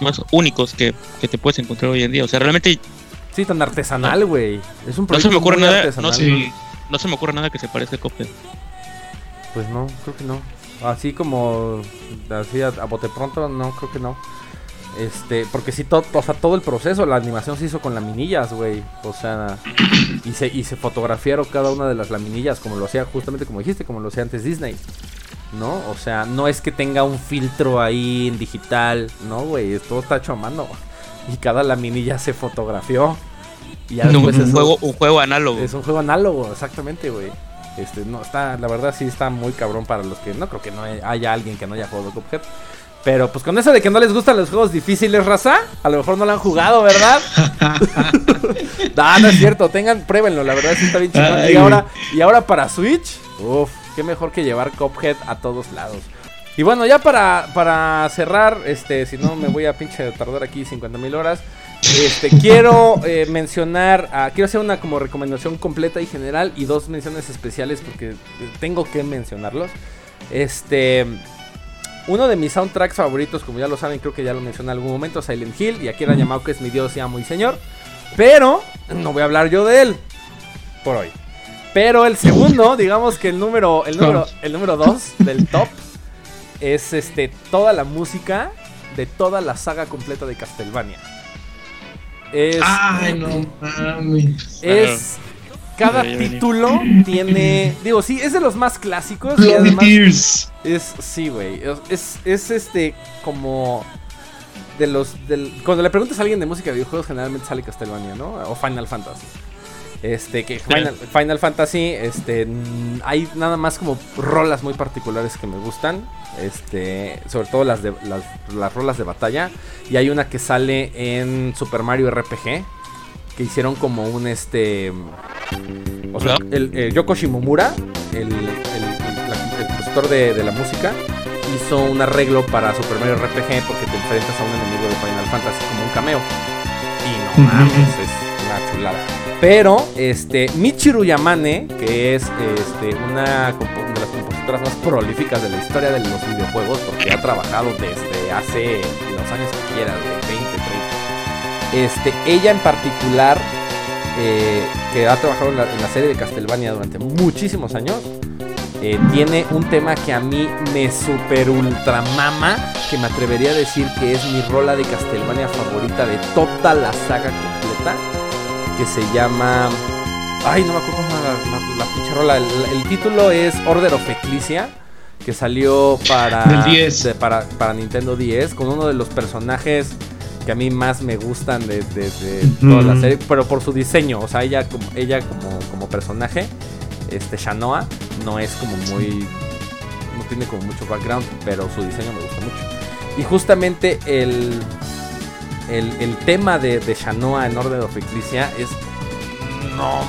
más únicos que, que te puedes encontrar hoy en día. O sea, realmente... Sí, tan artesanal, güey. Es un proyecto no se me ocurre nada, artesanal. No, sí no se me ocurre nada que se parezca a Cuphead. Pues no, creo que no. Así como así a, bote pronto, no, creo que no. Este, porque sí, todo, o sea, todo el proceso, la animación se hizo con laminillas, güey. O sea, y se, y se fotografiaron cada una de las laminillas, como lo hacía, justamente como dijiste, como lo hacía antes Disney. ¿No? O sea, no es que tenga un filtro ahí en digital, no, güey, todo está hecho a mano. Y cada laminilla se fotografió. Y ya un, juego, un juego análogo. Es un juego análogo, exactamente, güey. Este, no, está, la verdad sí está muy cabrón para los que no creo que no haya alguien que no haya jugado Cuphead. Pero pues con eso de que no les gustan los juegos difíciles, raza, a lo mejor no lo han jugado, ¿verdad? <laughs> no, no es cierto, tengan, pruébenlo, la verdad sí está bien chido. Y ahora, y ahora para Switch, uff, qué mejor que llevar Cuphead a todos lados. Y bueno, ya para, para cerrar, este, si no me voy a pinche tardar aquí 50 mil horas. Este, <laughs> quiero eh, mencionar, quiero hacer una como recomendación completa y general y dos menciones especiales porque tengo que mencionarlos. Este, uno de mis soundtracks favoritos, como ya lo saben, creo que ya lo mencioné en algún momento, Silent Hill, y aquí era llamado que es mi Dios y amo y Señor. Pero no voy a hablar yo de él por hoy. Pero el segundo, <laughs> digamos que el número, el número, el número dos <laughs> del top es este toda la música de toda la saga completa de Castlevania. Es, Ay, no mames. Es cada título tiene. Digo, sí, es de los más clásicos. y además es. Sí, güey. Es, es este como. De los. Del, cuando le preguntas a alguien de música de videojuegos, generalmente sale Castlevania, ¿no? O Final Fantasy. Este, que Final, Fantasy, este, hay nada más como rolas muy particulares que me gustan. Este, sobre todo las de las, las rolas de batalla. Y hay una que sale en Super Mario RPG. Que hicieron como un este. O sea, el, eh, Yoko Shimomura, el, el, compositor de, la música, hizo un arreglo para Super Mario RPG porque te enfrentas a un enemigo de Final Fantasy como un cameo. Y no mames, es una chulada. Pero, este, Michiru Yamane, que es este, una de las compositoras más prolíficas de la historia de los videojuegos, porque ha trabajado desde hace los años que quieras, de 20, 30. Este, ella en particular, eh, que ha trabajado en la, serie de Castlevania durante muchísimos años, eh, tiene un tema que a mí me super ultra mama, que me atrevería a decir que es mi rola de Castlevania favorita de toda la saga completa que se llama. Ay, no me acuerdo cómo la, la, pinche rola. El, título es Order of Ecclesia, que salió para, 10. para, para, Nintendo 10, con uno de los personajes que a mí más me gustan de, toda la serie, pero por su diseño. O sea, ella como, ella como, como personaje, este Shanoa, no es como muy. No tiene como mucho background, pero su diseño me gusta mucho. Y justamente el el, tema de, de, Shanoa en Order of Ecclesia es. No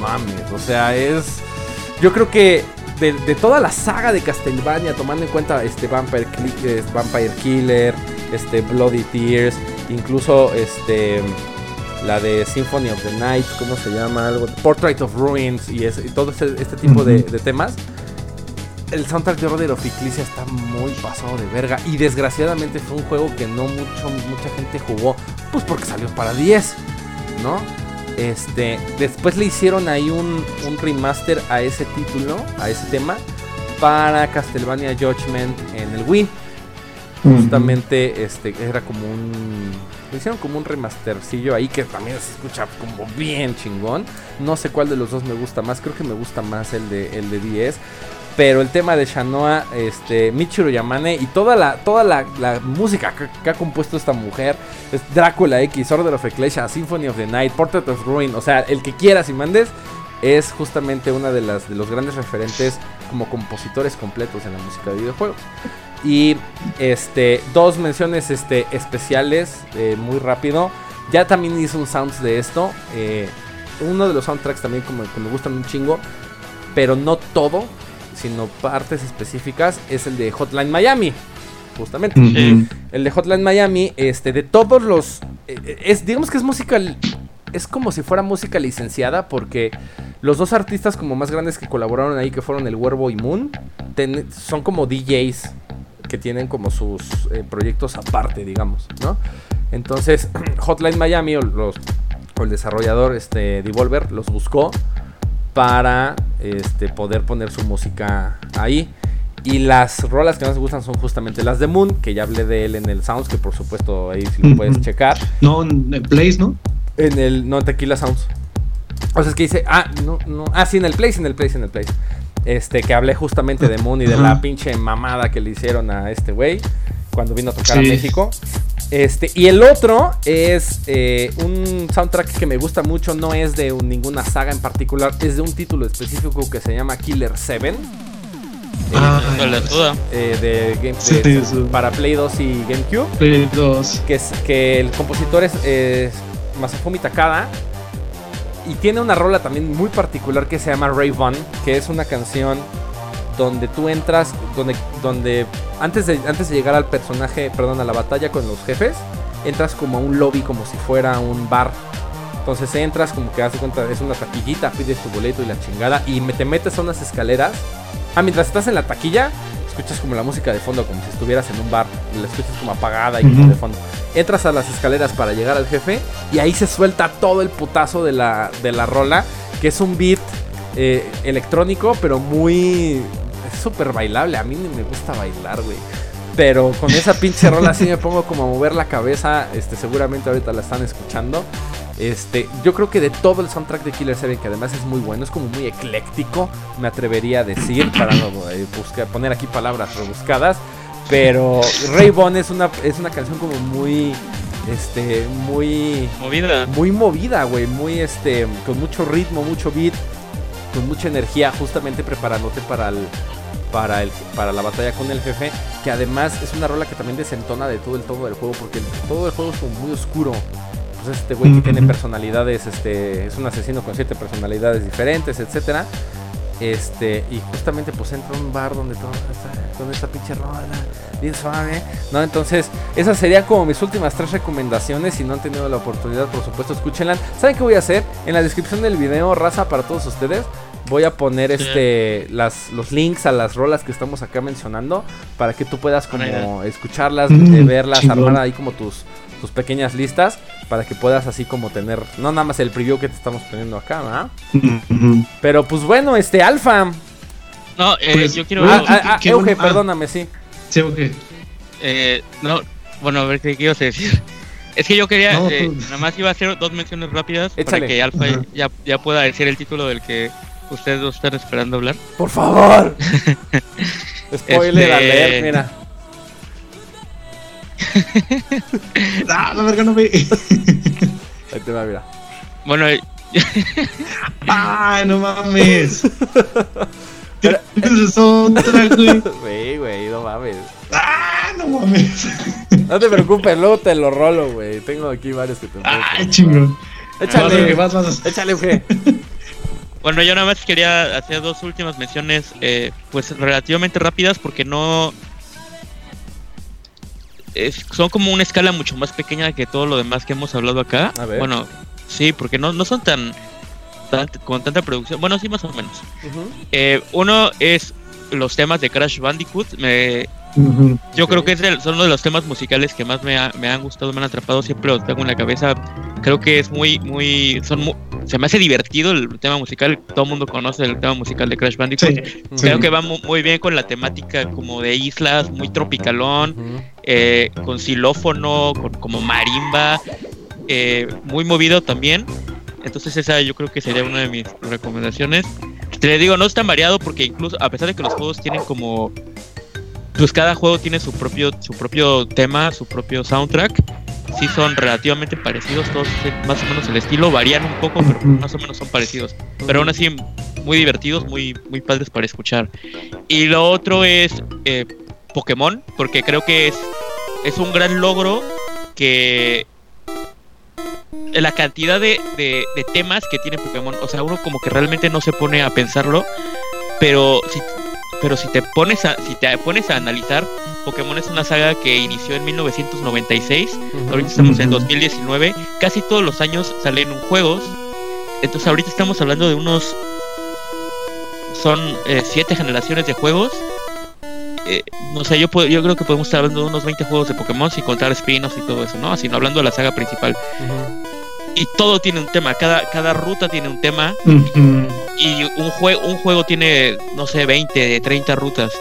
mames. O sea, es. Yo creo que de, toda la saga de Castlevania, tomando en cuenta este Vampire, Vampire Killer, este Bloody Tears, incluso este la de Symphony of the Night, ¿cómo se llama? Algo, Portrait of Ruins y, todo este, este tipo de, temas el soundtrack de Order of Ecclesia está muy pasado de verga. Y desgraciadamente fue un juego que no mucho, mucha gente jugó. Pues porque salió para 10. ¿No? Este. Después le hicieron ahí un, remaster a ese título. A ese tema. Para Castlevania Judgment en el Wii. Justamente este era como un. Hicieron como un remastercillo ahí que también se escucha como bien chingón. No sé cuál de los dos me gusta más. Creo que me gusta más el de, el de 10. Pero el tema de Shanoa, este, Michiru Yamane y toda la, toda la, música que, ha compuesto esta mujer, es Drácula X, Order of Ecclesia, Symphony of the Night, Portrait of Ruin, o sea, el que quieras y mandes, es justamente una de las de los grandes referentes como compositores completos en la música de videojuegos. Y este, dos menciones este, especiales, eh, muy rápido. Ya también hizo un sounds de esto. Eh, uno de los soundtracks también como que me gustan un chingo, pero no todo sino partes específicas, es el de Hotline Miami. Justamente. El de Hotline Miami, este, de todos los. Eh, es, digamos que es música. Es como si fuera música licenciada, porque los dos artistas como más grandes que colaboraron ahí, que fueron el Huervo y Moon, son como DJs que tienen como sus eh, proyectos aparte, digamos, ¿no? Entonces, <clears throat> Hotline Miami o, los, o el desarrollador este, Devolver los buscó para este, poder poner su música ahí. Y las rolas que más me gustan son justamente las de Moon, que ya hablé de él en el Sounds, que por supuesto ahí sí lo puedes checar. No, en el Place, ¿no? En el, no, Tequila Sounds. O sea, es que dice, ah, no, no, ah, sí, en el Place, en el Place, en el Place. Este, que hablé justamente de Moon y de la pinche mamada que le hicieron a este güey cuando vino a tocar a México. Este, y el otro es eh, un soundtrack que me gusta mucho, no es de ninguna saga en particular, es de un título específico que se llama Killer 7. Ah, eh, de Game, para Play 2 y GameCube. Play 2. Que, es, que el compositor es, es Masafumi Takada. Y tiene una rola también muy particular que se llama Ray que es una canción donde tú entras, donde, donde antes, de, antes de llegar al personaje, perdón, a la batalla con los jefes, entras como a un lobby, como si fuera un bar. Entonces entras como que hace cuenta, es una taquillita, pides tu boleto y la chingada, y te metes a unas escaleras. Ah, mientras estás en la taquilla, escuchas como la música de fondo, como si estuvieras en un bar, la escuchas como apagada y como de fondo. Entras a las escaleras para llegar al jefe, y ahí se suelta todo el putazo de la, de la rola, que es un beat eh, electrónico, pero muy es súper bailable. A mí ni me gusta bailar, güey. Pero con esa pinche rola así me pongo como a mover la cabeza. Este, seguramente ahorita la están escuchando. Este, yo creo que de todo el soundtrack de Killer 7, que además es muy bueno, es como muy ecléctico, me atrevería a decir, para no eh, buscar, poner aquí palabras rebuscadas. Pero Raybon es una, es una canción como muy, este, muy... Movida. Muy movida, güey, muy, este, con mucho ritmo, mucho beat, con mucha energía, justamente preparándote para el, para, el, para la batalla con el jefe, que además es una rola que también desentona de todo el tono del juego, porque todo el juego es como muy oscuro. Pues este güey que tiene personalidades, este, es un asesino con siete personalidades diferentes, etcétera. Este, y justamente pues entra a un bar donde todo está con esta pinche rola, bien suave, ¿no? Entonces, esas serían como mis últimas tres recomendaciones. Si no han tenido la oportunidad, por supuesto, escúchenla. ¿Saben qué voy a hacer? En la descripción del video, raza para todos ustedes, voy a poner este las, los links a las rolas que estamos acá mencionando para que tú puedas como escucharlas, mm, eh, verlas, armar ahí como tus, tus pequeñas listas para que puedas así como tener, no nada más el preview que te estamos poniendo acá, ¿verdad? Pero pues bueno, este Alfa. No, eh, pues, yo quiero... Ah, ah, ah Euge, perdóname, sí. Sí, Euge. Eh, no, bueno, a ver qué quiero decir. <laughs> Es que yo quería, eh, pues. nada más iba a hacer dos menciones rápidas para que Alfa ya, ya pueda decir el título del que ustedes dos están esperando hablar. Por favor. <laughs> Spoiler este, mira. <laughs> ah, la verga no me. <laughs> Ahí te va, mira. Bueno, <laughs> ay, no mames. ¿Tienes otra, güey? Güey, no mames. Ah, no mames. No te preocupes, luego te lo rolo, güey. Tengo aquí varios que te Ay, chingón. Échale, vas, vas, Échale, güey. Bueno, yo nada más quería hacer dos últimas menciones, eh, pues relativamente rápidas, porque no. Son como una escala mucho más pequeña que todo lo demás que hemos hablado acá. Bueno, sí, porque no, no son tan, con tanta producción. Bueno, sí, más o menos. Eh, uno es los temas de Crash Bandicoot. Me, yo creo que es son uno de los temas musicales que más me, me, han gustado, me han atrapado, siempre los tengo en la cabeza. Creo que es muy, muy, son se me hace divertido el tema musical, todo el mundo conoce el tema musical de Crash Bandicoot. Creo que va muy, bien con la temática como de islas, muy tropicalón, eh, con xilófono, con como marimba, eh, muy movido también. Entonces esa yo creo que sería una de mis recomendaciones. Te digo, no es tan variado porque incluso a pesar de que los juegos tienen como pues cada juego tiene su propio, su propio tema, su propio soundtrack. Sí son relativamente parecidos, todos más o menos el estilo, varían un poco, pero más o menos son parecidos. Pero aún así muy divertidos, muy, muy padres para escuchar. Y lo otro es eh, Pokémon, porque creo que es, es un gran logro que la cantidad de, de, de, temas que tiene Pokémon, o sea, uno como que realmente no se pone a pensarlo, pero si, pero si te pones a si te pones a analizar Pokémon es una saga que inició en 1996 ahorita estamos en 2019 casi todos los años salen juegos entonces ahorita estamos hablando de unos son eh, siete generaciones de juegos eh, no sé, yo, yo creo que podemos estar hablando de unos 20 juegos de Pokémon sin contar spin-offs y todo eso, ¿no? Así no hablando de la saga principal. Y todo tiene un tema, cada, cada ruta tiene un tema y un, juego un juego tiene, no sé, 20, 30 rutas.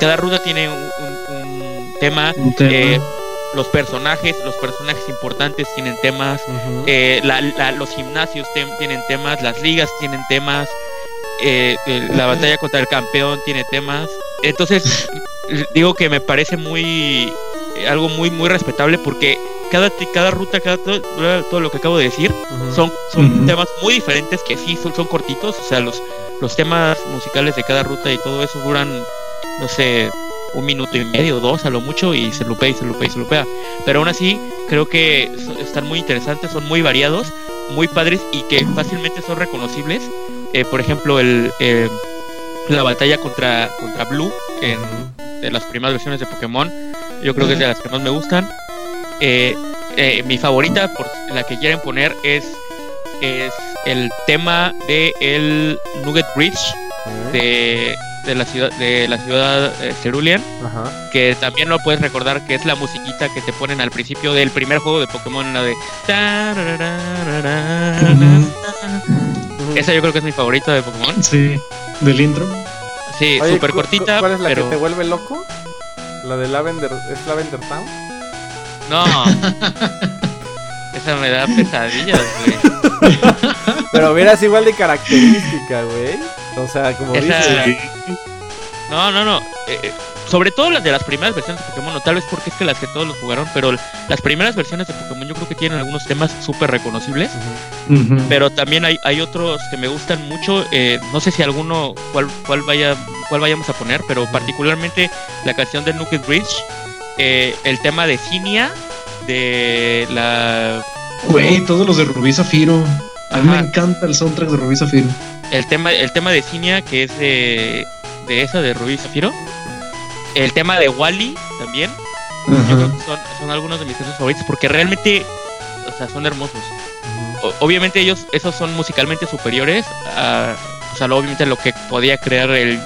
cada ruta tiene un, tema. Eh, los personajes, los personajes importantes tienen temas, eh, los gimnasios tienen temas, las ligas tienen temas, eh, la batalla contra el campeón tiene temas. Entonces, <laughs> digo que me parece muy algo muy muy respetable porque cada cada ruta, cada todo, lo que acabo de decir son son temas muy diferentes que sí son son cortitos, o sea, los los temas musicales de cada ruta y todo eso duran no sé, un minuto y medio, dos a lo mucho, y se lupea y se lupea y se lupea. Pero aún así, creo que están muy interesantes, son muy variados, muy padres y que fácilmente son reconocibles. Eh, por ejemplo, el, eh, la batalla contra, contra Blue en, de las primeras versiones de Pokémon, yo creo que es de las que más me gustan. Eh, mi favorita, por la que quieren poner, es, es el tema de el Nugget Bridge de de la ciudad de la ciudad eh, Cerulean, que también lo puedes recordar que es la musiquita que te ponen al principio del primer juego de Pokémon, la de esa yo creo que es mi favorita de Pokémon. Sí, del intro. Sí, súper cortita. ¿Cuál es la que te vuelve loco? ¿La de Lavender, es Lavender Town? No. esa me da pesadillas, güey. Pero verás igual de característica, güey. O sea, como dice. No, no, no. Eh, eh, sobre todo las de las primeras versiones de Pokémon, no, tal vez porque es que las que todos los jugaron, pero las primeras versiones de Pokémon yo creo que tienen algunos temas súper reconocibles. Pero también hay, hay otros que me gustan mucho. Eh, no sé si alguno, cuál, cuál, vaya, cuál vayamos a poner, pero particularmente la canción de Nugget Bridge, el tema de Cinia, de la. Güey, todos los de Rubí Zafiro. A mí me encanta el soundtrack de Rubí Zafiro el tema, el tema de Cinia, que es de, de esa, de Rubí Zafiro. El tema de Wally también. son, algunos de mis temas favoritos porque realmente, o sea, son hermosos. obviamente ellos, esos son musicalmente superiores a, o sea, obviamente lo que podía crear el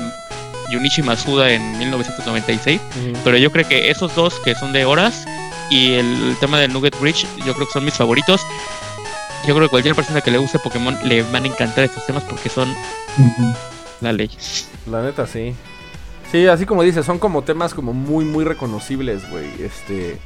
Junichi Masuda en 1996. Pero yo creo que esos dos que son de horas y el tema del Nugget Bridge, yo creo que son mis favoritos yo creo que cualquier persona que le guste Pokémon le van a encantar estos temas porque son la ley. La neta, sí. Sí, así como dices, son como temas como muy, muy reconocibles, güey. Este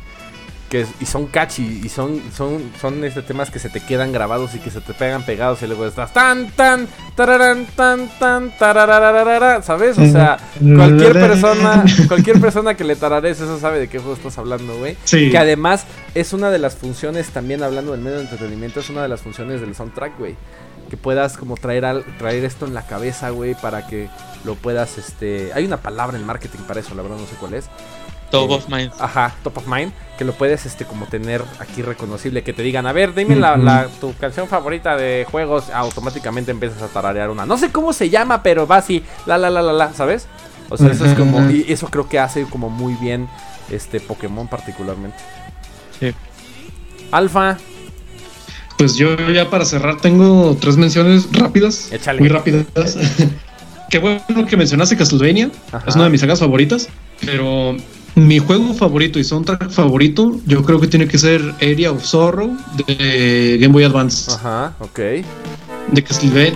que y son catchy y son son son este temas que se te quedan grabados y que se te pegan pegados y luego estás tan tan tararán tan tan tararararara, ¿sabes? O sea, cualquier persona cualquier persona que le tarares eso sabe de qué juego estás hablando, güey. Que además es una de las funciones también hablando del medio de entretenimiento es una de las funciones del soundtrack, güey. Que puedas como traer al, traer esto en la cabeza, güey, para que lo puedas este hay una palabra en marketing para eso, la verdad no sé cuál es Top of Mind. Ajá, Top of Mind. Que lo puedes este como tener aquí reconocible. Que te digan, a ver, dime la, tu canción favorita de juegos. Automáticamente empiezas a tararear una. No sé cómo se llama, pero va así. La la la la la, ¿sabes? O sea, eso es como. Y eso creo que hace como muy bien este Pokémon particularmente. Sí. Alfa. Pues yo ya para cerrar tengo tres menciones rápidas. Échale. Muy rápidas. <laughs> Qué bueno que mencionaste Castlevania. Es una de mis sagas favoritas. Pero mi juego favorito y soundtrack favorito, yo creo que tiene que ser Area of Sorrow de Game Boy Advance. Ajá, ok. De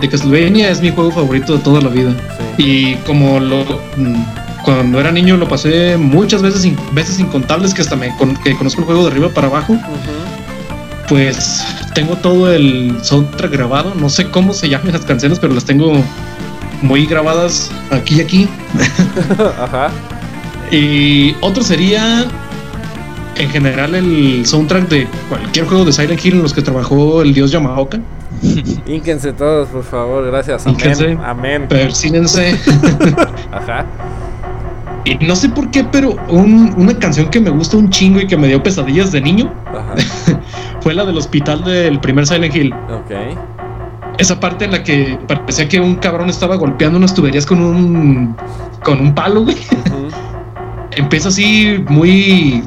Castlevania, es mi juego favorito de toda la vida. Y como lo mm, cuando era niño lo pasé muchas veces, veces incontables que hasta me que conozco el juego de arriba para abajo. Pues tengo todo el soundtrack grabado. No sé cómo se llaman las canciones, pero las tengo muy grabadas aquí y aquí. <laughs> Ajá. Y otro sería en general el soundtrack de cualquier juego de Silent Hill en los que trabajó el dios Yamaoka. <laughs> Ínquense todos, por favor, gracias. Amén. Amén. Persínense. <laughs> Ajá. Y no sé por qué, pero una canción que me gusta un chingo y que me dio pesadillas de niño <laughs> fue la del hospital del primer Silent Hill. Ok. Esa parte en la que parecía que un cabrón estaba golpeando unas tuberías con un con un palo, güey empieza así muy.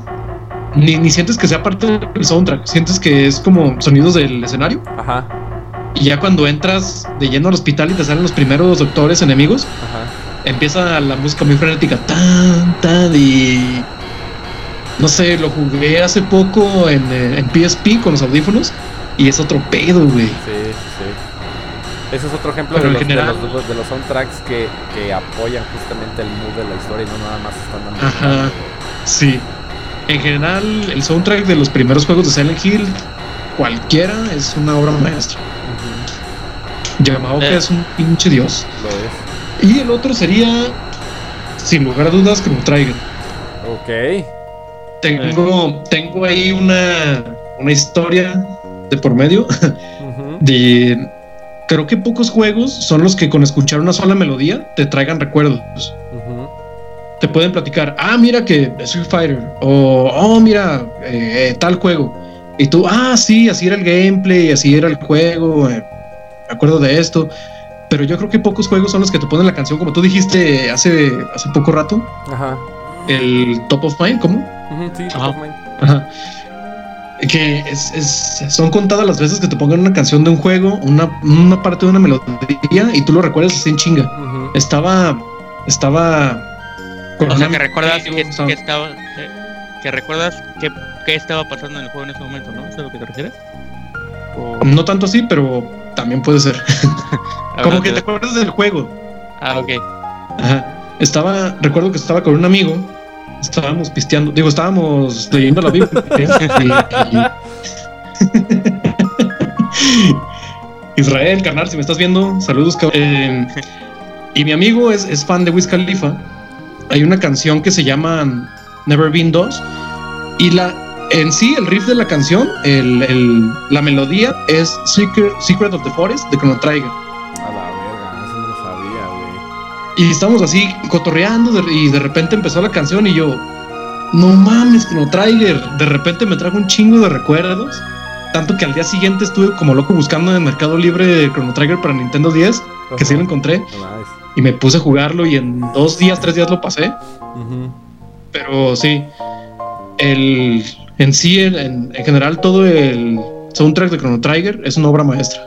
Ni, sientes que sea parte del soundtrack, sientes que es como sonidos del escenario. Ajá. Y ya cuando entras de lleno al hospital y te salen los primeros doctores enemigos, empieza la música muy frenética. Tan, tan, y. No sé, lo jugué hace poco en, en PSP con los audífonos y es otro pedo, güey. Sí, sí. Ese es otro ejemplo de los, de, los, de los, soundtracks que, que, apoyan justamente el mood de la historia y no nada más están dando. Ajá, sí. En general, el soundtrack de los primeros juegos de Silent Hill, cualquiera, es una obra maestra. Yamaoka eh. es un pinche dios. Lo es. Y el otro sería, sin lugar a dudas, Chrono Trigger. Ok. Tengo, tengo ahí una, una historia de por medio de creo que pocos juegos son los que con escuchar una sola melodía te traigan recuerdos. Te pueden platicar, ah, mira que Street Fighter, o oh, mira, eh, tal juego. Y tú, ah, sí, así era el gameplay, así era el juego, eh, me acuerdo de esto. Pero yo creo que pocos juegos son los que te ponen la canción, como tú dijiste hace, hace poco rato. Ajá. El Top of Mind, ¿cómo? sí, Top of Mind. Ajá que es, son contadas las veces que te pongan una canción de un juego, una, una parte de una melodía y tú lo recuerdas así en chinga. Estaba. Estaba. o sea, que recuerdas que, estaba. Que, recuerdas que, estaba pasando en el juego en ese momento, ¿no? ¿Es a lo que te refieres? No tanto así, pero también puede ser. <laughs> Como que te acuerdas del juego. Ah, ok. Ajá. Estaba. Recuerdo que estaba con un amigo estábamos pisteando, digo, estábamos leyendo la Biblia. <laughs> <laughs> Israel, carnal, si me estás viendo, saludos. Eh, y mi amigo es, es, fan de Wiz Khalifa. Hay una canción que se llama Never Been 2 y la en sí el riff de la canción, el, el, la melodía es Secret, Secret of the Forest de Chrono Trigger. Y estamos así cotorreando y de repente empezó la canción y yo, no mames, Chrono Trigger. De repente me trajo un chingo de recuerdos. Tanto que al día siguiente estuve como loco buscando en el Mercado Libre Chrono Trigger para Nintendo 10, que sí lo encontré. Y me puse a jugarlo y en dos días, tres días lo pasé. Pero sí, el, en sí, en, en general, todo el soundtrack de Chrono Trigger es una obra maestra.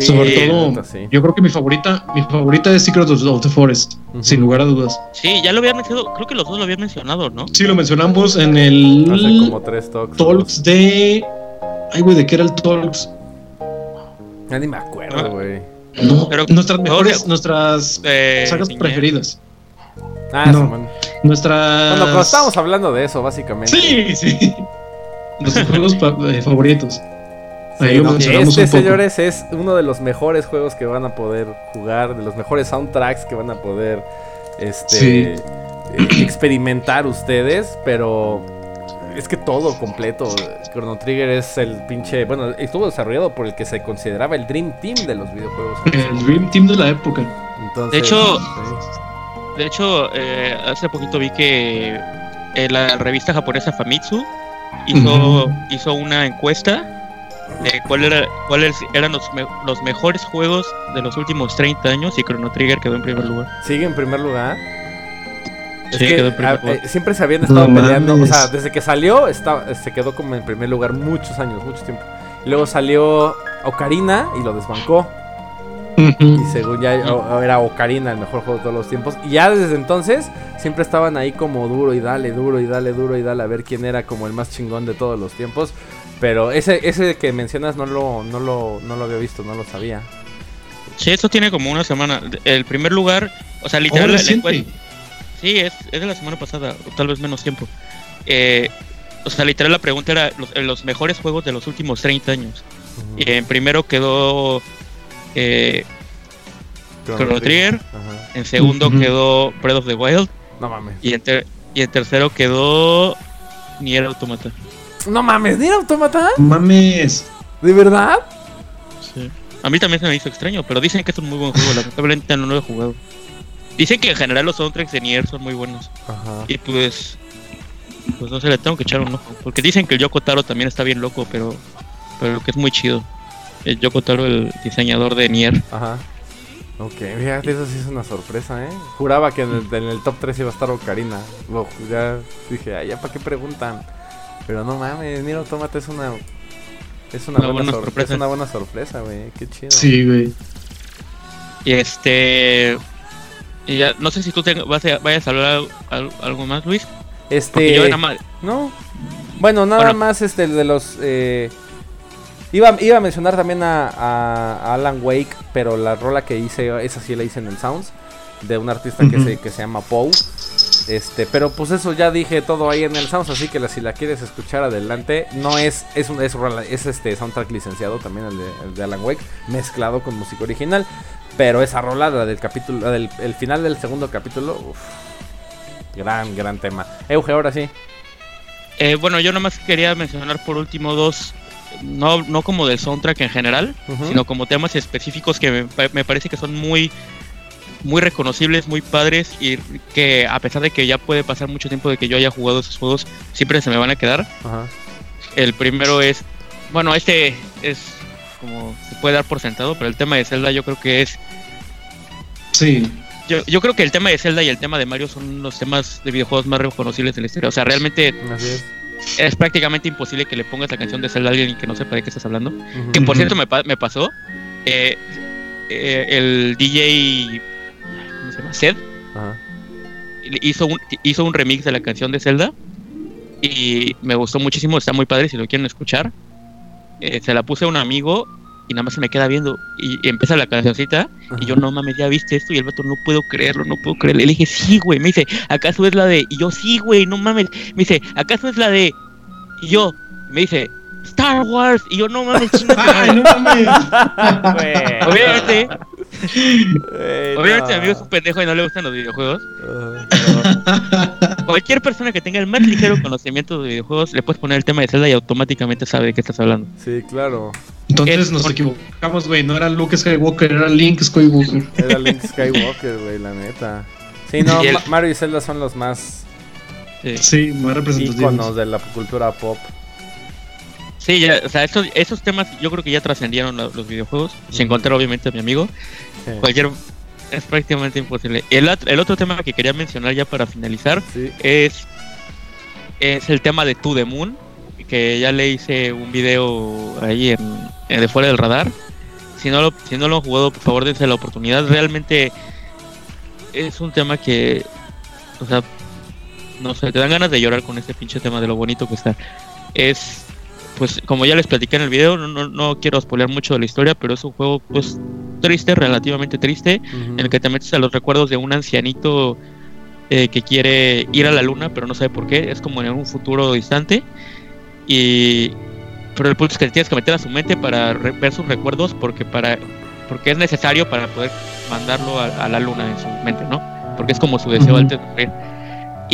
Sobre todo, yo creo que mi favorita, mi favorita es Secret of the Forest, sin lugar a dudas. Sí, ya lo había mencionado, creo que los dos lo habían mencionado, ¿no? Sí, lo mencionamos en el Hace como tres talks. Talks de. Ay, güey, ¿de qué era el Talks? Ya ni me acuerdo, ah. güey. No, pero nuestras mejores, nuestras eh, sagas preferidas. Ah, no. bueno. Nuestra. Bueno, cuando estábamos hablando de eso, básicamente. Sí, sí. Nuestros juegos este, señores, es uno de los mejores juegos que van a poder jugar, de los mejores soundtracks que van a poder este, eh, experimentar ustedes, pero es que todo completo. Chrono Trigger es el pinche. Bueno, estuvo desarrollado por el que se consideraba el Dream Team de los videojuegos. El Dream Team de la época. de hecho, de hecho eh, hace poquito vi que eh, la revista japonesa Famitsu hizo, hizo una encuesta cuáles eran los, los, mejores juegos de los últimos 30 años y Chrono Trigger quedó en primer lugar. ¿Sigue en primer lugar? Sí, quedó en primer lugar. Eh, siempre se habían estado peleando, o sea, desde que salió estaba, se quedó como en primer lugar muchos años, mucho tiempo. Luego salió Ocarina y lo desbancó. Y según ya era Ocarina el mejor juego de todos los tiempos. Y ya desde entonces siempre estaban ahí como duro y dale, duro y dale, duro y dale a ver quién era como el más chingón de todos los tiempos. Pero ese, ese que mencionas no lo, no, lo, no lo había visto, no lo sabía. Sí, esto tiene como una semana. El primer lugar, o sea, literal. sí, es, es de la semana pasada, o tal vez menos tiempo. Eh, o sea, literal la pregunta era los, mejores juegos de los últimos 30 años. Y en primero quedó eh, Chrono Trigger. En segundo quedó Breath of the Wild. No mames. Y en, y en tercero quedó Nier Automata. No mames, ¿ni Automata? Mames. ¿De verdad? Sí. A mí también se me hizo extraño, pero dicen que es un muy buen juego. Lamentablemente no lo he jugado. Dicen que en general los soundtracks de Nier son muy buenos. Ajá. Y pues. Pues no sé, le tengo que echar un ojo. Porque dicen que el Yoko Taro también está bien loco, pero. Pero que es muy chido. El Yoko Taro, el diseñador de Nier. Ajá. Ok, fíjate, eso sí es una sorpresa, ¿eh? Juraba que en el, top 3 iba a estar Ocarina. ya dije, ay, ya para qué preguntan. Pero no mames, Nier Automata es una es una, buena, sorpresa. Es una buena sorpresa, güey. Qué chido. Sí, güey. Y este y ya no sé si tú te vas a, vayas a hablar algo más, Luis. Este No. Bueno, nada más este de los eh, Iba, iba a mencionar también a, Alan Wake, pero la rola que hice, esa sí la hice en el Sounds, de un artista que, se, que se llama Poe. Este, pero pues eso ya dije todo ahí en el Sounds, así que si la quieres escuchar adelante, no es, es un es, es este soundtrack licenciado también el de, Alan Wake, mezclado con música original. Pero esa rola, la del capítulo, del el final del segundo capítulo, gran, gran tema. Euge, ahora sí. Eh, bueno, yo nomás quería mencionar por último dos, no, no como del soundtrack en general, sino como temas específicos que me, parece que son muy, muy reconocibles, muy padres y que a pesar de que ya puede pasar mucho tiempo de que yo haya jugado esos juegos, siempre se me van a quedar. El primero es, bueno, este es como se puede dar por sentado, pero el tema de Zelda yo creo que es... Sí. Yo, yo creo que el tema de Zelda y el tema de Mario son los temas de videojuegos más reconocibles de la historia. O sea, realmente es. prácticamente imposible que le pongas la canción de Zelda a alguien y que no sepa de qué estás hablando. Que por cierto me, me pasó. Eh, eh, el DJ... ¿Cómo se llama? Sed. Hizo un, hizo un remix de la canción de Zelda. Y me gustó muchísimo, está muy padre si lo quieren escuchar. Eh, se la puse a un amigo y nada más se me queda viendo. Y, empieza la cancioncita y yo no mames ya viste esto y el vato no puedo creerlo no puedo creerlo le dije sí güey me dice acaso es la de y yo sí güey no mames me dice acaso es la de y yo me dice Star Wars y yo no mames <laughs> Ay, no mames. <laughs> Obviamente Obviamente mi amigo es un pendejo y no le gustan los videojuegos. cualquier persona que tenga el más ligero conocimiento de videojuegos le puedes poner el tema de Zelda y automáticamente sabe de qué estás hablando. Sí, claro. Entonces nos equivocamos, güey. No era Luke Skywalker, era Link Skywalker. Era Link Skywalker, güey, la neta. Sí, no, Mario y Zelda son los más. Sí, más representativos. Iconos de la cultura pop. Sí, ya, o sea, esos, esos temas yo creo que ya trascendieron los, videojuegos, sin contar obviamente a mi amigo. Cualquier es prácticamente imposible. El, el otro tema que quería mencionar ya para finalizar es, es el tema de To The Moon, que ya le hice un video ahí en, de fuera del radar. Si no, lo, si no lo han jugado, por favor dense la oportunidad. Realmente es un tema que, o sea, no sé, te dan ganas de llorar con este pinche tema de lo bonito que está. Es pues como ya les platiqué en el video, no, no, quiero spoilear mucho de la historia, pero es un juego pues triste, relativamente triste, en el que te metes a los recuerdos de un ancianito eh, que quiere ir a la luna, pero no sabe por qué, es como en un futuro distante. Y pero el punto es que tienes que meter a su mente para ver sus recuerdos porque para porque es necesario para poder mandarlo a, la luna en su mente, ¿no? Porque es como su deseo antes de morir.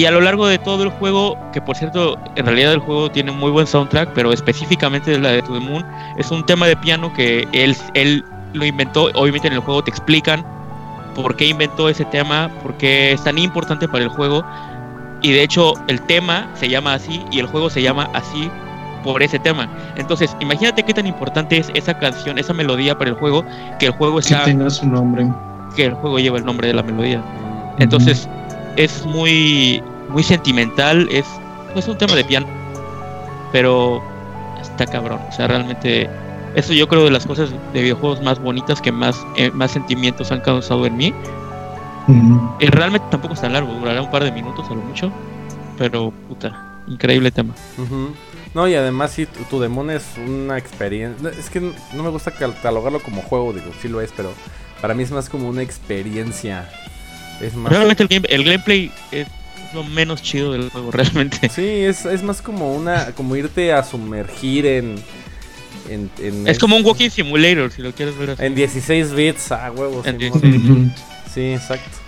Y a lo largo de todo el juego, que por cierto, en realidad el juego tiene muy buen soundtrack, pero específicamente la de To The Moon, es un tema de piano que él, él lo inventó. Obviamente en el juego te explican por qué inventó ese tema, por qué es tan importante para el juego. Y de hecho el tema se llama así y el juego se llama así por ese tema. Entonces, imagínate qué tan importante es esa canción, esa melodía para el juego, que el juego está... Que tenga su nombre. Que el juego lleva el nombre de la melodía. Entonces, es muy, muy sentimental, es, es un tema de piano, pero está cabrón, o sea, realmente eso yo creo de las cosas de videojuegos más bonitas que más, eh, más sentimientos han causado en mí. Y realmente tampoco es tan largo, durará un par de minutos a lo mucho, pero puta, increíble tema. No, y además sí, tu, tu es una experiencia. Es que no me gusta catalogarlo como juego, digo, sí lo es, pero para mí es más como una experiencia Realmente el, gameplay es lo menos chido del juego, <laughs> realmente. Sí, es, es más como una como irte a sumergir en... es como un walking simulator, si lo quieres ver así. En 16 bits, ah, huevos. Sí, exacto.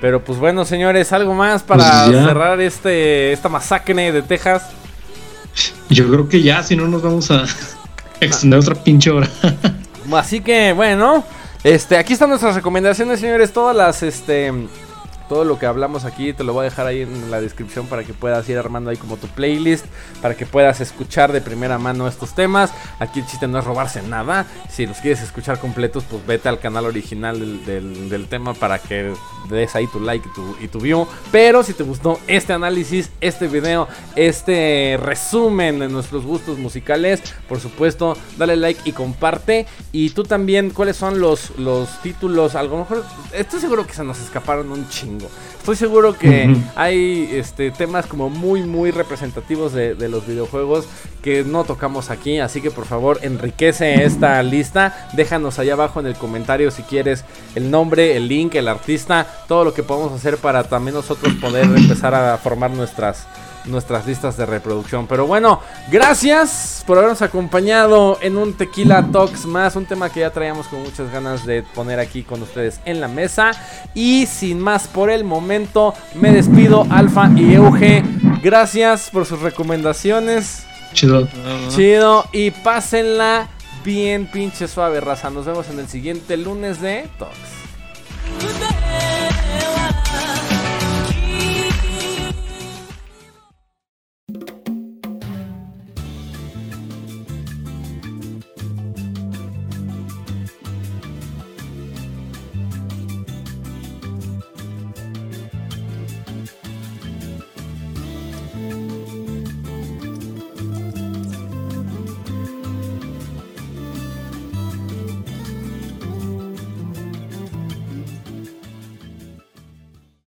Pero pues bueno, señores, algo más para pues cerrar este esta masacre de Texas. Yo creo que ya, si no nos vamos a <laughs> extender otra pinche hora. Así que bueno, este, aquí están nuestras recomendaciones, señores. Todas las, este, todo lo que hablamos aquí te lo voy a dejar ahí en la descripción para que puedas ir armando ahí como tu playlist, para que puedas escuchar de primera mano estos temas. Aquí el chiste no es robarse nada. Si los quieres escuchar completos, pues vete al canal original del, del, tema para que des ahí tu like y tu, y tu view. Pero si te gustó este análisis, este video, este resumen de nuestros gustos musicales, por supuesto, dale like y comparte. Y tú también, ¿cuáles son los, los títulos? A lo mejor, estoy seguro que se nos escaparon un chingo. Estoy seguro que hay este, temas como muy, muy representativos de, de los videojuegos que no tocamos aquí. Así que por favor, enriquece esta <laughs> lista. Déjanos allá abajo en el comentario si quieres el nombre, el link, el artista, todo lo que podemos hacer para también nosotros poder empezar a formar nuestras nuestras listas de reproducción. Pero bueno, gracias por habernos acompañado en un Tequila Talks más, un tema que ya traíamos con muchas ganas de poner aquí con ustedes en la mesa. Y sin más por el momento, me despido, Alfa y Euge. Gracias por sus recomendaciones. Chido. Chido. Y pásenla bien pinche suave, raza. Nos vemos en el siguiente lunes de Talks.